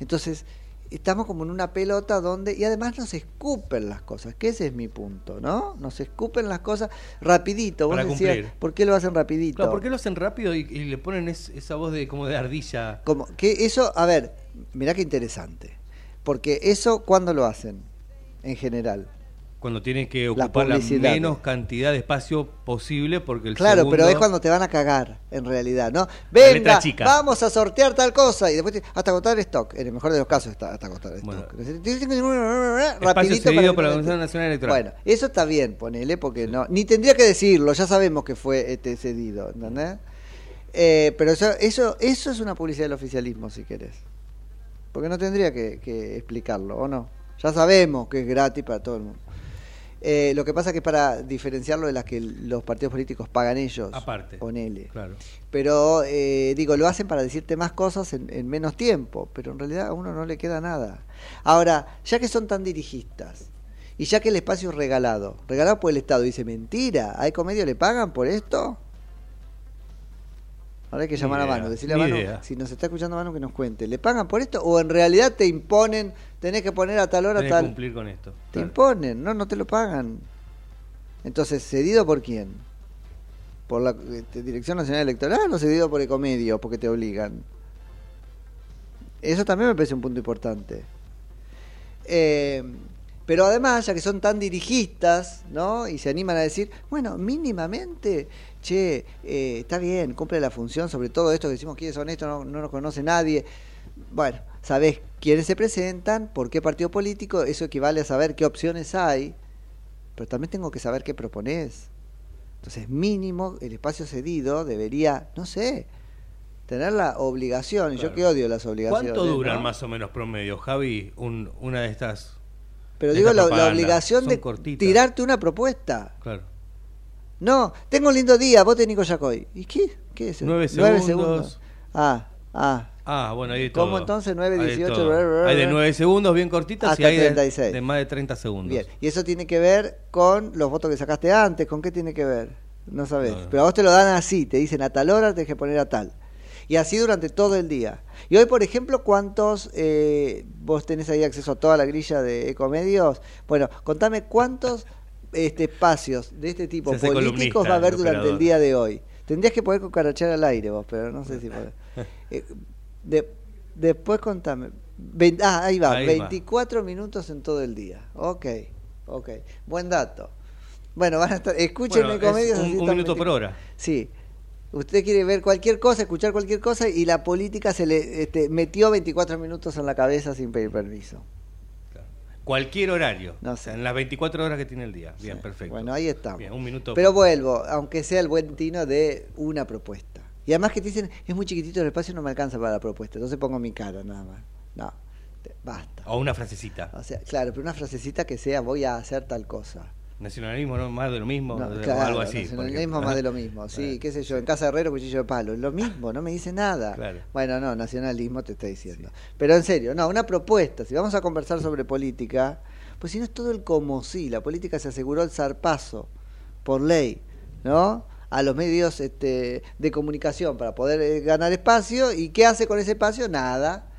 Entonces, estamos como en una pelota donde, y además nos escupen las cosas, que ese es mi punto, ¿no? Nos escupen las cosas rapidito. Vos Para decías, cumplir. ¿por qué lo hacen rapidito? Claro, ¿Por qué lo hacen rápido y, y le ponen es- esa voz de como de ardilla? Como que eso, a ver, mirá qué interesante. Porque eso, ¿cuándo lo hacen? En general. Cuando tienen que ocupar la menos cantidad de espacio posible porque el Claro, segundo- pero es cuando te van a cagar, en realidad, ¿no? Venga, chica. vamos a sortear tal cosa y después te- hasta agotar stock. En el mejor de los casos está hasta agotar stock. Espacio Rapidito para la Comisión Nacional Electoral. Bueno, eso está bien, ponele, porque no, ni tendría que decirlo, ya sabemos que fue este cedido, ¿entendés? Eh, pero eso, eso, eso es una publicidad del oficialismo, si querés. Porque no tendría que, que explicarlo, ¿o no? Ya sabemos que es gratis para todo el mundo. Eh, lo que pasa que es para diferenciarlo de las que los partidos políticos pagan ellos. Aparte. Ponele. Claro. Pero, eh, digo, lo hacen para decirte más cosas en, en menos tiempo, pero en realidad a uno no le queda nada. Ahora, ya que son tan dirigistas, y ya que el espacio es regalado, regalado por el Estado, dice, mentira, ¿a Ecomedio le pagan por esto? Ahora hay que llamar a Manu, decirle a Manu, idea. si nos está escuchando Manu que nos cuente, ¿le pagan por esto? ¿O en realidad te imponen, tenés que poner a tal hora Tenés que tal... cumplir con esto. Te Claro. imponen, no, no te lo pagan. Entonces, ¿cedido por quién? ¿Por la este, Dirección Nacional Electoral o cedido por Ecomedio? Porque te obligan. Eso también me parece un punto importante. Eh, pero además, ya que son tan dirigistas, ¿no? Y se animan a decir, bueno, mínimamente, che, eh, está bien, cumple la función, sobre todo esto que decimos quiénes son estos, no, no nos conoce nadie. Bueno, sabés quiénes se presentan, por qué partido político, eso equivale a saber qué opciones hay, pero también tengo que saber qué propones. Entonces, mínimo, el espacio cedido debería, no sé, tener la obligación, y yo que odio las obligaciones. ¿Cuánto duran ¿no? más o menos promedio, Javi, un- una de estas? Pero digo, la, la obligación Son de cortitas. tirarte una propuesta. Claro. No, tengo un lindo día, vote Nico Yacoy. ¿Y qué? ¿Qué es? eso? Nueve segundos. Ah, ah. Ah, bueno, hay de ¿Cómo todo. entonces? Nueve, Hay de dieciocho, todo. bla, bla, bla, Hay de bla. 9 segundos bien cortitas y hay de, 36. de más de 30 segundos. Bien, y eso tiene que ver con los votos que sacaste antes, ¿con qué tiene que ver? No sabes. No, no. Pero a vos te lo dan así, te dicen a tal hora tenés que poner a tal. Y así durante todo el día. Y hoy, por ejemplo, ¿cuántos, eh, vos tenés ahí acceso a toda la grilla de ecomedios? Bueno, contame cuántos este, espacios de este tipo políticos va a haber durante el día de hoy. Tendrías que poder cucarachar al aire vos, pero no sé si podés. Eh, de- después contame. Ah, ahí va, Ahí va. 24 minutos en todo el día. Ok, ok. Buen dato. Bueno, van a estar, escuchen Bueno, Ecomedios. es un- así un minuto por hora. Sí. Usted quiere ver cualquier cosa, escuchar cualquier cosa y la política se le este, metió 24 minutos en la cabeza sin pedir permiso. Cualquier horario. No sea, en las 24 horas que tiene el día. Bien, perfecto. Bueno, ahí estamos. Bien, un minuto. Pero vuelvo, aunque sea el buen tino de una propuesta. Y además que te dicen, es muy chiquitito el espacio, no me alcanza para la propuesta. Entonces pongo mi cara nada más. No, basta. O una frasecita. O sea, claro, pero una frasecita que sea, voy a hacer tal cosa. Nacionalismo, ¿no? Más de lo mismo. No, claro, algo así. nacionalismo más de lo mismo, sí, qué sé yo, en Casa Herrero cuchillo de palo, lo mismo, no me dice nada. Claro. Bueno, no, nacionalismo te está diciendo. Pero en serio, no, una propuesta, si vamos a conversar sobre política, pues si no es todo el como sí, la política se aseguró el zarpazo por ley, ¿no? A los medios este, de comunicación para poder eh, ganar espacio, ¿y qué hace con ese espacio? Nada,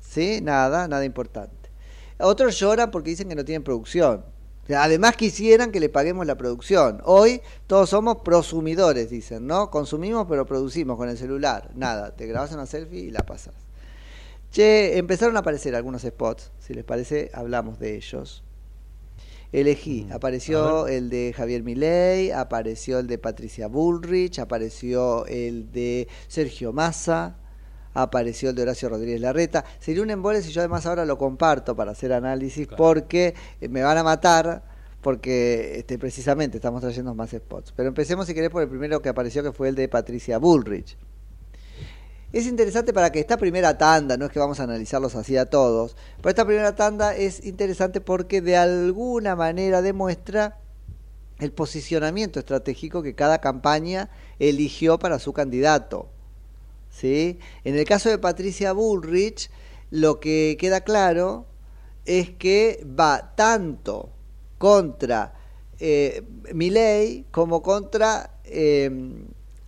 ¿sí? Nada, nada importante. Otros lloran porque dicen que no tienen producción. Además quisieran que le paguemos la producción. Hoy todos somos prosumidores, dicen, ¿no? Consumimos pero producimos con el celular. Nada, te grabas una selfie y la pasas. Che, empezaron a aparecer algunos spots. Si les parece, hablamos de ellos. Elegí, Mm, apareció el de Javier Milei, apareció el de Patricia Bullrich, apareció el de Sergio Massa, apareció el de Horacio Rodríguez Larreta. Sería un embole si yo además ahora lo comparto para hacer análisis porque eh, me van a matar porque este, precisamente estamos trayendo más spots. Pero empecemos si querés por el primero que apareció que fue el de Patricia Bullrich. es interesante para que esta primera tanda, no es que vamos a analizarlos así a todos, pero esta primera tanda es interesante porque de alguna manera demuestra el posicionamiento estratégico que cada campaña eligió para su candidato. ¿Sí? En el caso de Patricia Bullrich, lo que queda claro es que va tanto contra eh, Milei como contra eh,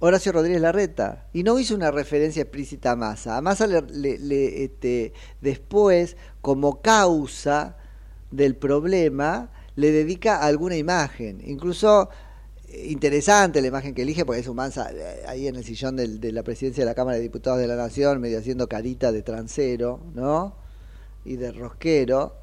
Horacio Rodríguez Larreta. Y no hizo una referencia explícita a Massa. A Massa le, este, después, como causa del problema, le dedica alguna imagen. Incluso interesante la imagen que elige, porque es un Mansa eh, ahí en el sillón de la presidencia de la Cámara de Diputados de la Nación, medio haciendo carita de transero, ¿no? Y de rosquero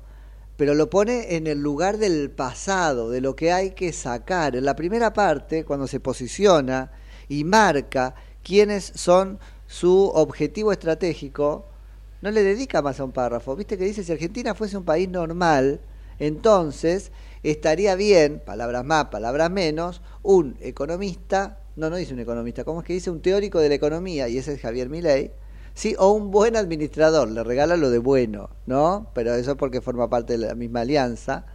pero lo pone en el lugar del pasado, de lo que hay que sacar. En la primera parte, cuando se posiciona y marca quiénes son su objetivo estratégico, no le dedica más a un párrafo. Viste que dice, si Argentina fuese un país normal, entonces estaría bien, palabras más, palabras menos, un economista, no, no dice un economista, ¿cómo es que dice? Un teórico de la economía, y ese es Javier Milei, Sí, o un buen administrador, le regala lo de bueno, ¿no? Pero eso porque forma parte de la misma alianza.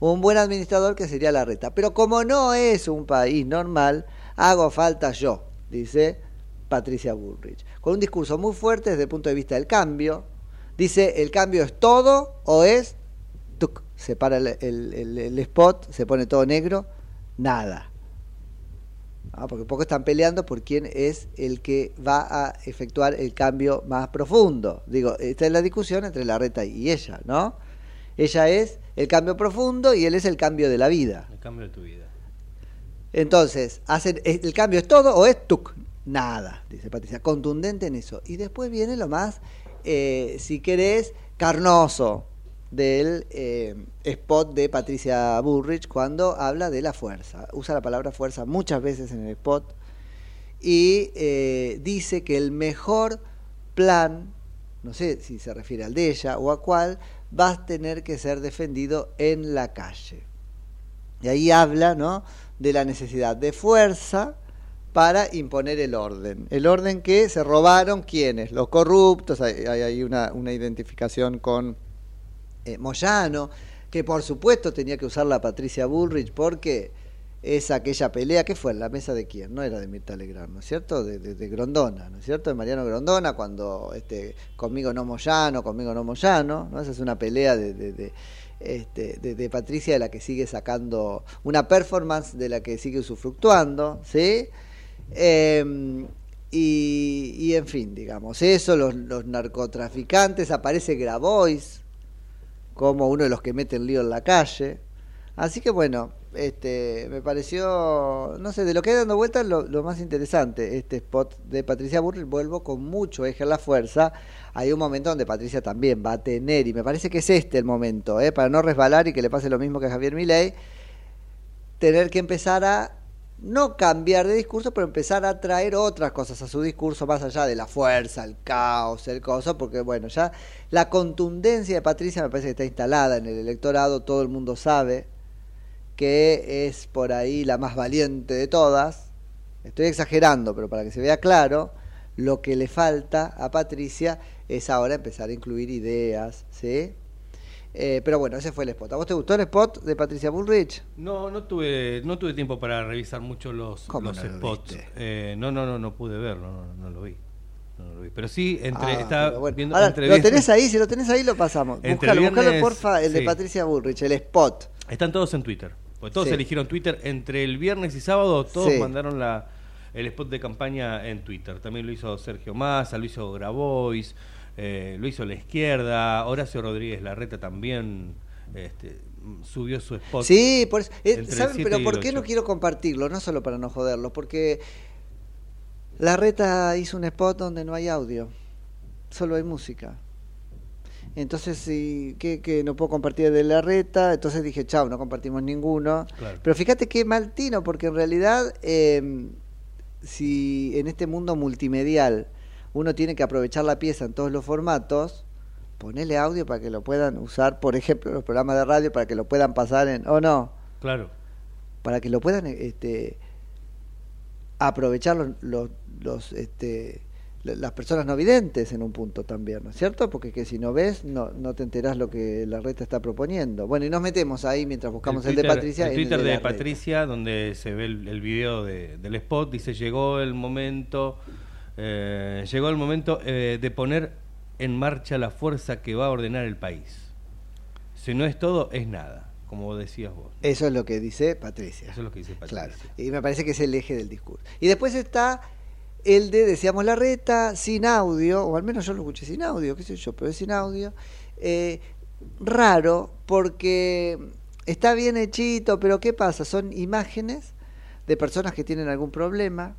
Un buen administrador que sería la reta. Pero como no es un país normal, hago falta yo, dice Patricia Bullrich. Con un discurso muy fuerte desde el punto de vista del cambio. Dice, el cambio es todo o es... se para el, el- el- el spot, se pone todo negro, nada. Ah, porque poco están peleando por quién es el que va a efectuar el cambio más profundo. Digo, esta es la discusión entre la reta y ella, ¿no? Ella es el cambio profundo y él es el cambio de la vida. El cambio de tu vida. Entonces, hacen, ¿el cambio es todo o es tuc? Nada, dice Patricia, contundente en eso. Y después viene lo más, eh, si querés, carnoso del eh, spot de Patricia Bullrich cuando habla de la fuerza. Usa la palabra fuerza muchas veces en el spot y eh, dice que el mejor plan, no sé si se refiere al de ella o a cuál, va a tener que ser defendido en la calle. Y ahí habla ¿no? de la necesidad de fuerza para imponer el orden. El orden que se robaron quienes, los corruptos, hay, hay una, una identificación con eh, Moyano, que por supuesto tenía que usar la Patricia Bullrich porque es aquella pelea que fue en la mesa de quién, no era de Mirta Legrand, ¿no es cierto? De, de- Grondona, ¿no es cierto? De Mariano Grondona, cuando este, conmigo no Moyano, conmigo no Moyano, ¿no? Esa es una pelea de, de- de, este, Patricia de la que sigue sacando una performance de la que sigue usufructuando, ¿sí? Eh, y, y en fin, digamos, eso, los, los narcotraficantes, aparece Grabois como uno de los que meten lío en la calle. Así que bueno, este me pareció, no sé, de lo que hay dando vueltas lo, más interesante, este spot de Patricia Burrich, vuelvo con mucho eje en la fuerza. Hay un momento donde Patricia también va a tener, y me parece que es este el momento, ¿eh? para no resbalar y que le pase lo mismo que a Javier Milei, tener que empezar a no cambiar de discurso, pero empezar a traer otras cosas a su discurso más allá de la fuerza, el caos, el coso, porque bueno, ya la contundencia de Patricia me parece que está instalada en el electorado, todo el mundo sabe que es por ahí la más valiente de todas. Estoy exagerando, pero para que se vea claro, lo que le falta a Patricia es ahora empezar a incluir ideas, ¿sí? Eh, pero bueno, ese fue el spot. ¿A vos te gustó el spot de Patricia Bullrich? No, no tuve, no tuve tiempo para revisar mucho los, ¿Cómo los no lo spots. Eh, no, no, no, no pude verlo, no, no lo vi. No lo vi. Pero sí, entre, Ah, estaba pero bueno. viendo Ahora, entre lo viernes- tenés ahí, si lo tenés ahí lo pasamos. Búscalo, búscalo viernes, porfa, el de. Patricia Bullrich, el spot. Están todos en Twitter. Porque todos Sí. eligieron Twitter. Entre el viernes y sábado, todos Sí. mandaron la, el spot de campaña en Twitter. También lo hizo Sergio Massa, lo hizo Grabois, eh, lo hizo la izquierda. Horacio Rodríguez Larreta también este, subió su spot. Sí, por eso. eh, ¿Saben? 7 Pero ¿por qué 8. no quiero compartirlo? No solo para no joderlos, porque la reta hizo un spot donde no hay audio, solo hay música. Entonces, sí, que, que no puedo compartir de la reta, entonces dije, chao, no compartimos ninguno. Claro. Pero fíjate qué mal tino, porque en realidad, eh, si en este mundo multimedial uno tiene que aprovechar la pieza en todos los formatos, ponele audio para que lo puedan usar, por ejemplo, los programas de radio, para que lo puedan pasar en... ¿O no? Claro. Para que lo puedan este, aprovechar los, los, los, este, la- las personas no videntes en un punto también, ¿no es cierto? Porque que si no ves, no, no te enterás lo que la reta está proponiendo. Bueno, y nos metemos ahí mientras buscamos el, de Patricia. El en Twitter de. Patricia, donde se ve el, el video de- del spot, dice: Llegó el momento, eh, llegó el momento eh, de poner en marcha la fuerza que va a ordenar el país. Si no es todo, es nada, como decías vos. Eso es lo que dice Patricia. Eso es lo que dice Patricia. Claro. Y me parece que es el eje del discurso. Y después está el de, decíamos, la reta, sin audio, o al menos yo lo escuché sin audio, qué sé yo, pero es sin audio. Eh, raro, porque está bien hechito, pero ¿qué pasa? Son imágenes de personas que tienen algún problema,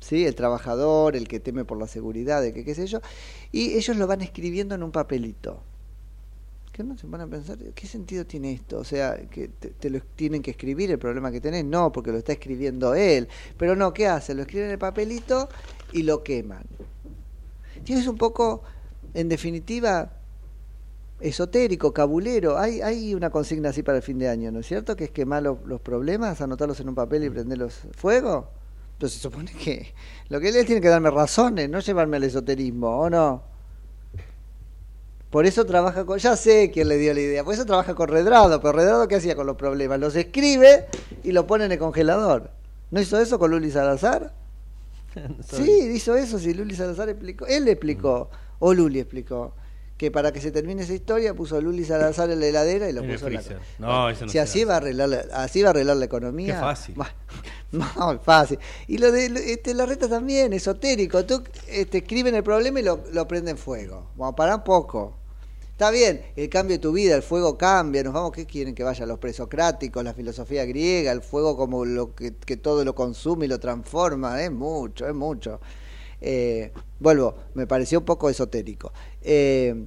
¿sí? El trabajador, el que teme por la seguridad, el que qué sé yo, y ellos lo van escribiendo en un papelito. Que no se van a pensar, ¿qué sentido tiene esto? O sea, que te, lo tienen que escribir el problema que tenés, no, porque lo está escribiendo él. Pero no, ¿qué hace? Lo escriben en el papelito y lo queman. Tienes un poco, en definitiva, esotérico, cabulero. Hay, hay una consigna así para el fin de año, ¿no es cierto? Que es quemar los problemas, anotarlos en un papel y prenderlos fuego. Entonces se supone que lo que él tiene que darme razones, no llevarme al esoterismo, ¿o no? Por eso trabaja con, ya sé quién le dio la idea, por eso trabaja con Redrado, pero Redrado ¿qué hacía con los problemas? Los escribe y lo pone en el congelador. ¿No hizo eso con Luli Salazar? Sí, hizo eso, sí, Luli Salazar explicó, él explicó, o Luli explicó, que para que se termine esa historia puso a Luli Salazar en la heladera y lo En puso en la... No, eso no si así va a arreglar la, así va a arreglar la economía. Qué fácil. Bah, No, es fácil. Y lo de este, la reta también, esotérico. Tú este, escriben el problema y lo, lo prenden fuego. Vamos a parar un poco. Está bien, el cambio de tu vida, el fuego cambia, nos vamos, ¿qué quieren que vayan los presocráticos, la filosofía griega, el fuego como lo que, que todo lo consume y lo transforma? Es mucho, es mucho. Eh, vuelvo, me pareció un poco esotérico. Eh,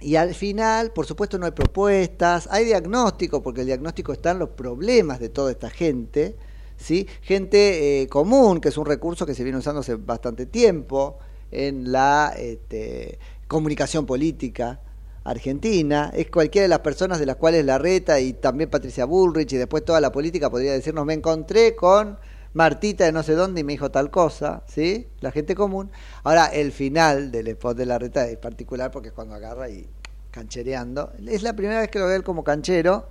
y al final, por supuesto, no hay propuestas, hay diagnóstico, porque el diagnóstico están los problemas de toda esta gente, ¿sí? Gente eh, común, que es un recurso que se viene usando hace bastante tiempo en la este, comunicación política argentina, es cualquiera de las personas de las cuales la reta y también Patricia Bullrich y después toda la política podría decirnos, me encontré con Martita de no sé dónde y me dijo tal cosa, ¿sí? La gente común. Ahora, el final del spot de la reta es particular porque es cuando agarra y canchereando. Es la primera vez que lo veo él como canchero.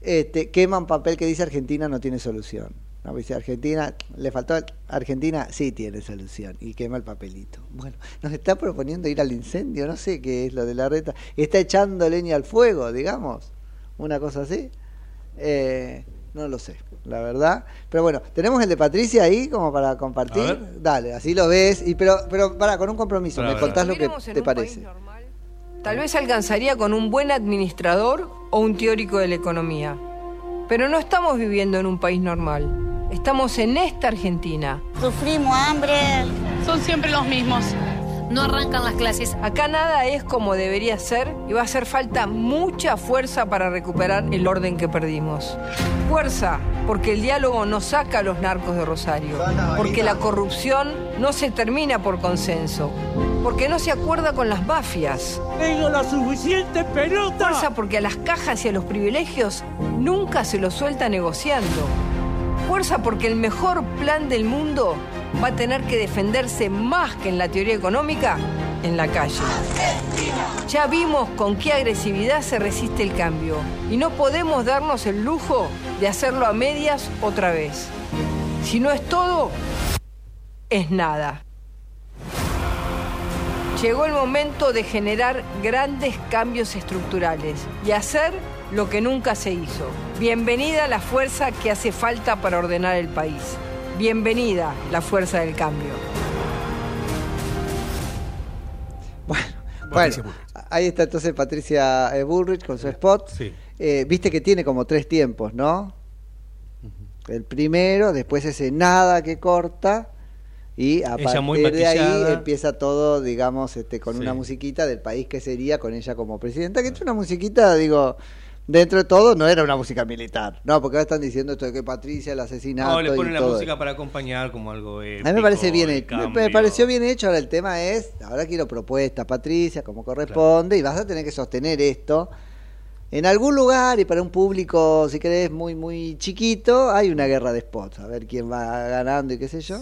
este, quema un papel que dice Argentina no tiene solución. ¿No? Dice Argentina, le faltó Argentina, sí tiene solución. Y quema el papelito. Bueno, nos está proponiendo ir al incendio, no sé qué es lo de la reta. Está echando leña al fuego, digamos. Una cosa así. Eh, no lo sé, la verdad. Pero bueno, tenemos el de Patricia ahí como para compartir. Dale, así lo ves. Y pero, pero para, con un compromiso, Para, me contás lo que te parece. Tal vez alcanzaría con un buen administrador o un teórico de la economía. Pero no estamos viviendo en un país normal. Estamos en esta Argentina. Sufrimos hambre. Son siempre los mismos. No arrancan las clases. Acá nada es como debería ser y va a hacer falta mucha fuerza para recuperar el orden que perdimos. Fuerza, porque el diálogo no saca a los narcos de Rosario. Porque la corrupción no se termina por consenso. Porque no se acuerda con las mafias. Tengo la suficiente pelota. Fuerza porque a las cajas y a los privilegios nunca se los suelta negociando. Porque el mejor plan del mundo va a tener que defenderse más que en la teoría económica en la calle. Ya vimos con qué agresividad se resiste el cambio y no podemos darnos el lujo de hacerlo a medias otra vez. Si no es todo, es nada. Llegó el momento de generar grandes cambios estructurales y hacer lo que nunca se hizo. Bienvenida la fuerza que hace falta para ordenar el país. Bienvenida la fuerza del cambio. Bueno, ahí está entonces Patricia eh, Bullrich con su spot. Eh, Viste que tiene como tres tiempos, ¿no? El primero, después ese nada que corta y a Ella partir de ahí empieza todo, digamos, este, con Sí. una musiquita del país que sería con ella como presidenta, que es una musiquita, digo, dentro de todo no era una música militar, no, porque ahora están diciendo esto de que Patricia el asesinato No, le ponen y la todo música para acompañar como algo a mí me parece bien hecho. Me- pareció bien hecho. Ahora el tema es, ahora quiero propuestas, Patricia, como corresponde, y vas a tener que sostener esto En algún lugar y para un público, si querés, muy muy chiquito, hay una guerra de spots, a ver quién va ganando y qué sé yo.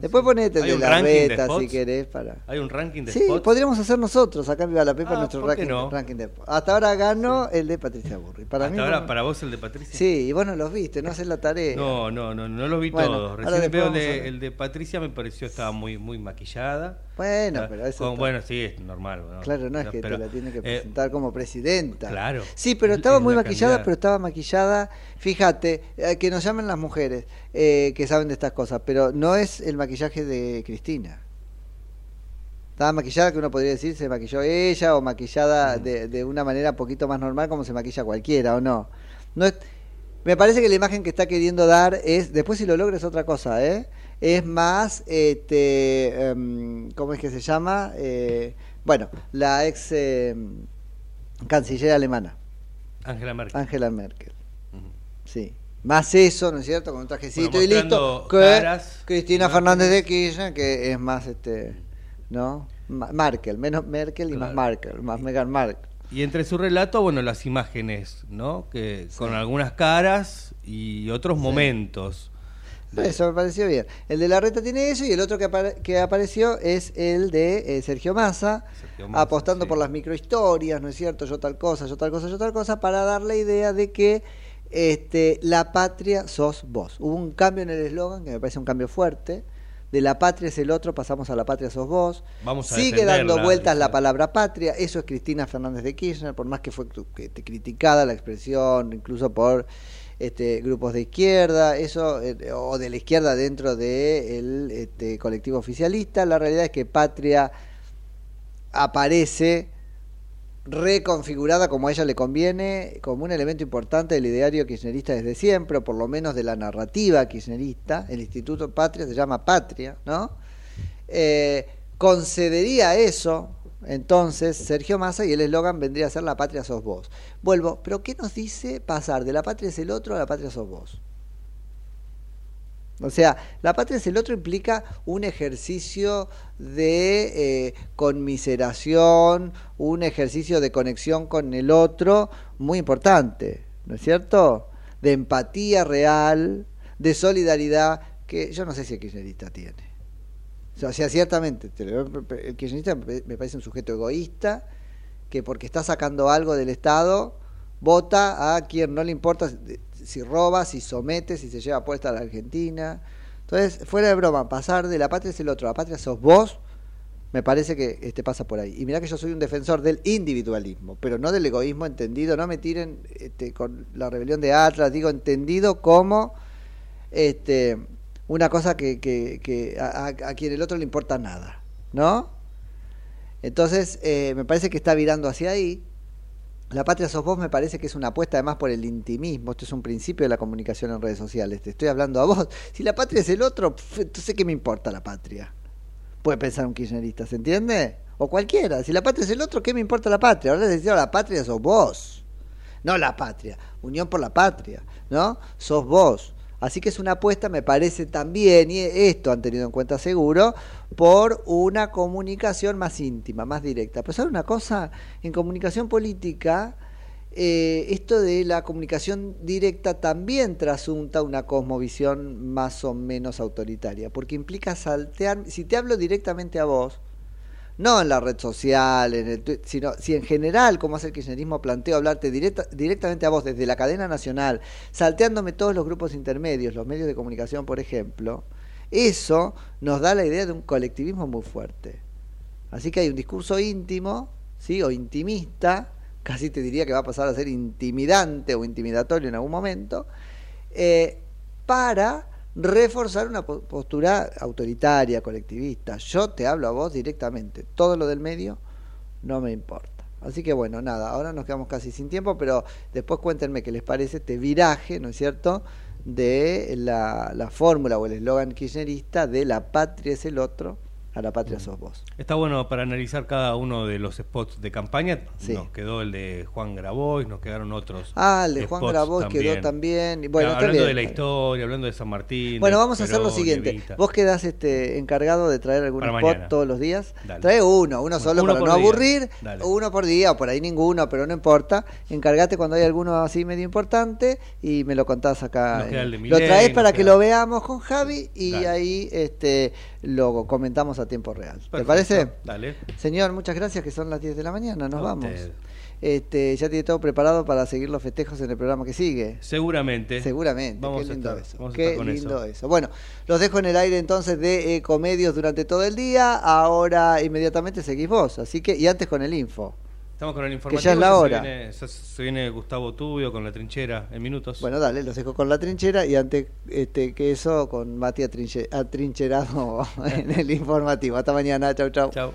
Después ponete el ¿Hay de la ranking de reta, si querés, para... ¿Hay un ranking de Sí, spots? podríamos hacer nosotros, acá en Viva la Pepa, Ah, nuestro ¿por qué ranking, no? ranking de spots. Hasta ahora ganó el de Patricia Burri. Para Hasta mí, ahora, para vos el de Patricia. Sí, y vos no los viste, no haces la tarea. No, no, no, no los vi Bueno, todos. Recién veo de, el de Patricia, me pareció estaba muy muy maquillada. Bueno, Ah, pero eso con- está- bueno, sí, es normal. ¿no? Claro, no es que Pero, te la tiene que eh, presentar como presidenta. claro. Sí, pero estaba Es muy la maquillada, pero estaba maquillada. Fíjate, eh, que nos llamen las mujeres eh, que saben de estas cosas, pero no es el maquillaje de Cristina. Estaba maquillada, que uno podría decir, se maquilló ella, o maquillada de, de una manera un poquito más normal, como se maquilla cualquiera, o no. no es, me parece que la imagen que está queriendo dar es, después si lo logra es otra cosa, ¿eh? Es más, este, em, ¿cómo es que se llama? Eh, bueno, la ex em, canciller alemana, Angela Merkel. Angela Merkel. Sí. Más eso, ¿no es cierto? Con un trajecito Bueno, y listo. Que caras, Cristina Fernández de Kirchner, que es más, este, ¿no? Ma- Markel, menos Merkel y más. Markel, más Meghan Markle. Y entre su relato, bueno, las imágenes, ¿no? Que con algunas caras y otros momentos. Eso me pareció bien. El de la reta tiene eso y el otro que, apare- que apareció es el de eh, Sergio Massa, Sergio Massa, apostando por las microhistorias, ¿no es cierto? Yo tal cosa, yo tal cosa, yo tal cosa, para dar la idea de que este, la patria sos vos. Hubo un cambio en el eslogan que me parece un cambio fuerte. De la patria es el otro, pasamos a la patria sos vos. Vamos a Sigue dando vueltas la palabra patria. Eso es Cristina Fernández de Kirchner, por más que fue tu- que te criticada la expresión, incluso por este, grupos de izquierda, eso eh, o de la izquierda dentro del este, colectivo oficialista. La realidad es que patria aparece reconfigurada como a ella le conviene, como un elemento importante del ideario kirchnerista desde siempre, o por lo menos de la narrativa kirchnerista. El Instituto Patria se llama Patria, ¿no? Eh, concedería eso, entonces, Sergio Massa y el eslogan vendría a ser La patria sos vos. Vuelvo, pero ¿qué nos dice pasar de la patria es el otro a la patria sos vos? O sea, la patria es el otro implica un ejercicio de eh, conmiseración, un ejercicio de conexión con el otro muy importante, ¿no es cierto? De empatía real, de solidaridad, que yo no sé si el kirchnerista tiene. O sea, ciertamente, el kirchnerista me parece un sujeto egoísta, que porque está sacando algo del Estado, vota a quien no le importa si roba, si somete, si se lleva puesta a la Argentina. Entonces, fuera de broma, pasar de la patria es el otro, la patria sos vos, me parece que este pasa por ahí. Y mirá que yo soy un defensor del individualismo, pero no del egoísmo entendido, no me tiren este, con la rebelión de Atlas, digo entendido como este, una cosa que, que, a, a- quien el otro le importa nada, ¿no? Entonces, eh, me parece que está virando hacia ahí. La patria sos vos me parece que es una apuesta además por el intimismo. Esto es un principio de la comunicación en redes sociales. Te estoy hablando a vos. Si la patria es el otro, ¿qué me importa la patria? Puede pensar un kirchnerista, ¿se entiende? O cualquiera. Si la patria es el otro, ¿qué me importa la patria? Ahora les digo, la patria sos vos. No la patria. Unión por la patria, ¿no? Sos vos. Así que es una apuesta, me parece también, y esto han tenido en cuenta seguro, por una comunicación más íntima, más directa. Pero ¿sabe una cosa? En comunicación política, eh, esto de la comunicación directa también trasunta una cosmovisión más o menos autoritaria, porque implica saltear, si te hablo directamente a vos, no en la red social, en el sino si en general, como hace el kirchnerismo, planteo hablarte directa- directamente a vos desde la cadena nacional, salteándome todos los grupos intermedios, los medios de comunicación, por ejemplo, eso nos da la idea de un colectivismo muy fuerte. Así que hay un discurso íntimo, ¿sí? o intimista, casi te diría que va a pasar a ser intimidante o intimidatorio en algún momento, eh, para reforzar una po- postura autoritaria, colectivista. Yo te hablo a vos directamente, todo lo del medio no me importa. Así que bueno, nada, ahora nos quedamos casi sin tiempo, pero después cuéntenme qué les parece este viraje, ¿no es cierto?, de la, la fórmula o el eslogan kirchnerista de la patria es el otro a la patria sos vos. Está bueno para analizar cada uno de los spots de campaña. Sí. Nos quedó el de Juan Grabois, nos quedaron otros. Ah, el de Juan Grabois quedó también. también. y Bueno, está hablando de la historia, hablando de San Martín. Bueno, vamos a hacer lo siguiente. Evita. Vos quedás este, encargado de traer algún Para spot mañana. todos los días. Dale. Trae uno, uno solo Uno para no día. aburrir. Dale. Uno por día, o por ahí ninguno, pero no importa. Encargate cuando hay alguno así medio importante y me lo contás acá. Nos queda el de lo traes para que lo veamos con Javi y Dale. ahí este, lo comentamos a tiempo real. ¿Te parece? Dale. Señor, muchas gracias, que son las 10 de la mañana. Nos A vamos. usted. Este, ya tiene todo preparado para seguir los festejos en el programa que sigue. Seguramente. Seguramente, Vamos qué a lindo estar- eso. vamos a Qué con lindo eso. eso. Bueno, los dejo en el aire entonces de Ecomedios durante todo el día. Ahora inmediatamente seguís vos, así que y antes con el info. Estamos con el informativo. ya es la se hora. viene- Se, se viene Gustavo Tubio con la trinchera en minutos. Bueno, dale, los dejo con la trinchera y antes este que eso con Mati atrinche- atrincherado en el informativo. Hasta mañana, chau chau. Chau.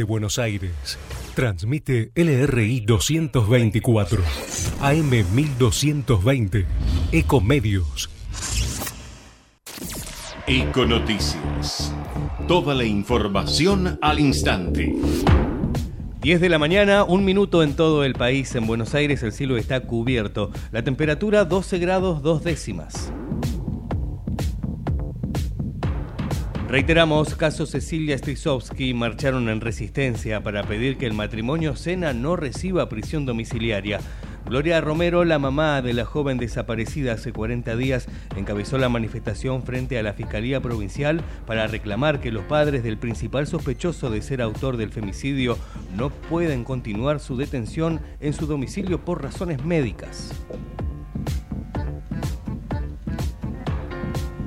Desde Buenos Aires, transmite LRI 224, AM 1220, Ecomedios. Econoticias. Toda la información al instante. 10 de la mañana, un minuto en todo el país. En Buenos Aires el cielo está cubierto. La temperatura 12 grados 2 décimas. Reiteramos, caso Cecilia Strisovsky marcharon en resistencia para pedir que el matrimonio Sena no reciba prisión domiciliaria. Gloria Romero, la mamá de la joven desaparecida hace 40 días, encabezó la manifestación frente a la Fiscalía Provincial para reclamar que los padres del principal sospechoso de ser autor del femicidio no pueden continuar su detención en su domicilio por razones médicas.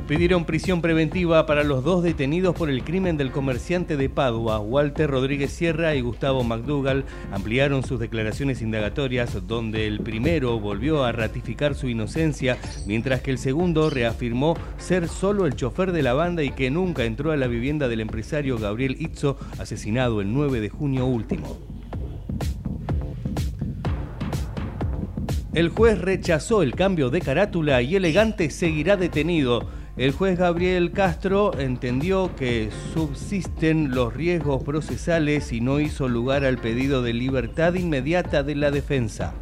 Pidieron prisión preventiva para los dos detenidos por el crimen del comerciante de Padua, Walter Rodríguez Sierra y Gustavo McDougall. Ampliaron sus declaraciones indagatorias, donde el primero volvió a ratificar su inocencia, mientras que el segundo reafirmó ser solo el chofer de la banda y que nunca entró a la vivienda del empresario Gabriel Itzo, asesinado el 9 de junio último. El juez rechazó el cambio de carátula y Elegante seguirá detenido. El juez Gabriel Castro entendió que subsisten los riesgos procesales y no hizo lugar al pedido de libertad inmediata de la defensa.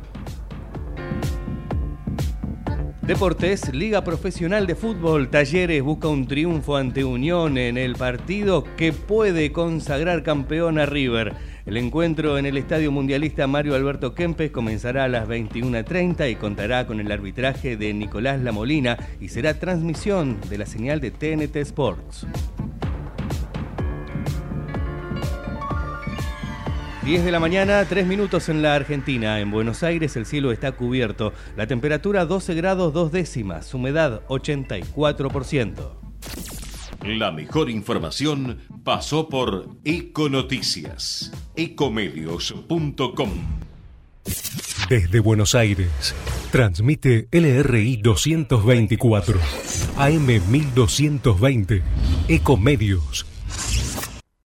Deportes, Liga Profesional de Fútbol, Talleres busca un triunfo ante Unión en el partido que puede consagrar campeón a River. El encuentro en el Estadio Mundialista Mario Alberto Kempes comenzará a las 21.30 y contará con el arbitraje de Nicolás Lamolina y será transmisión de la señal de TNT Sports. 10 de la mañana, 3 minutos en la Argentina. En Buenos Aires el cielo está cubierto. La temperatura 12 grados 2 décimas. Humedad 84%. La mejor información pasó por Econoticias. Ecomedios.com. Desde Buenos Aires, transmite LRI 224, AM 1220, Ecomedios.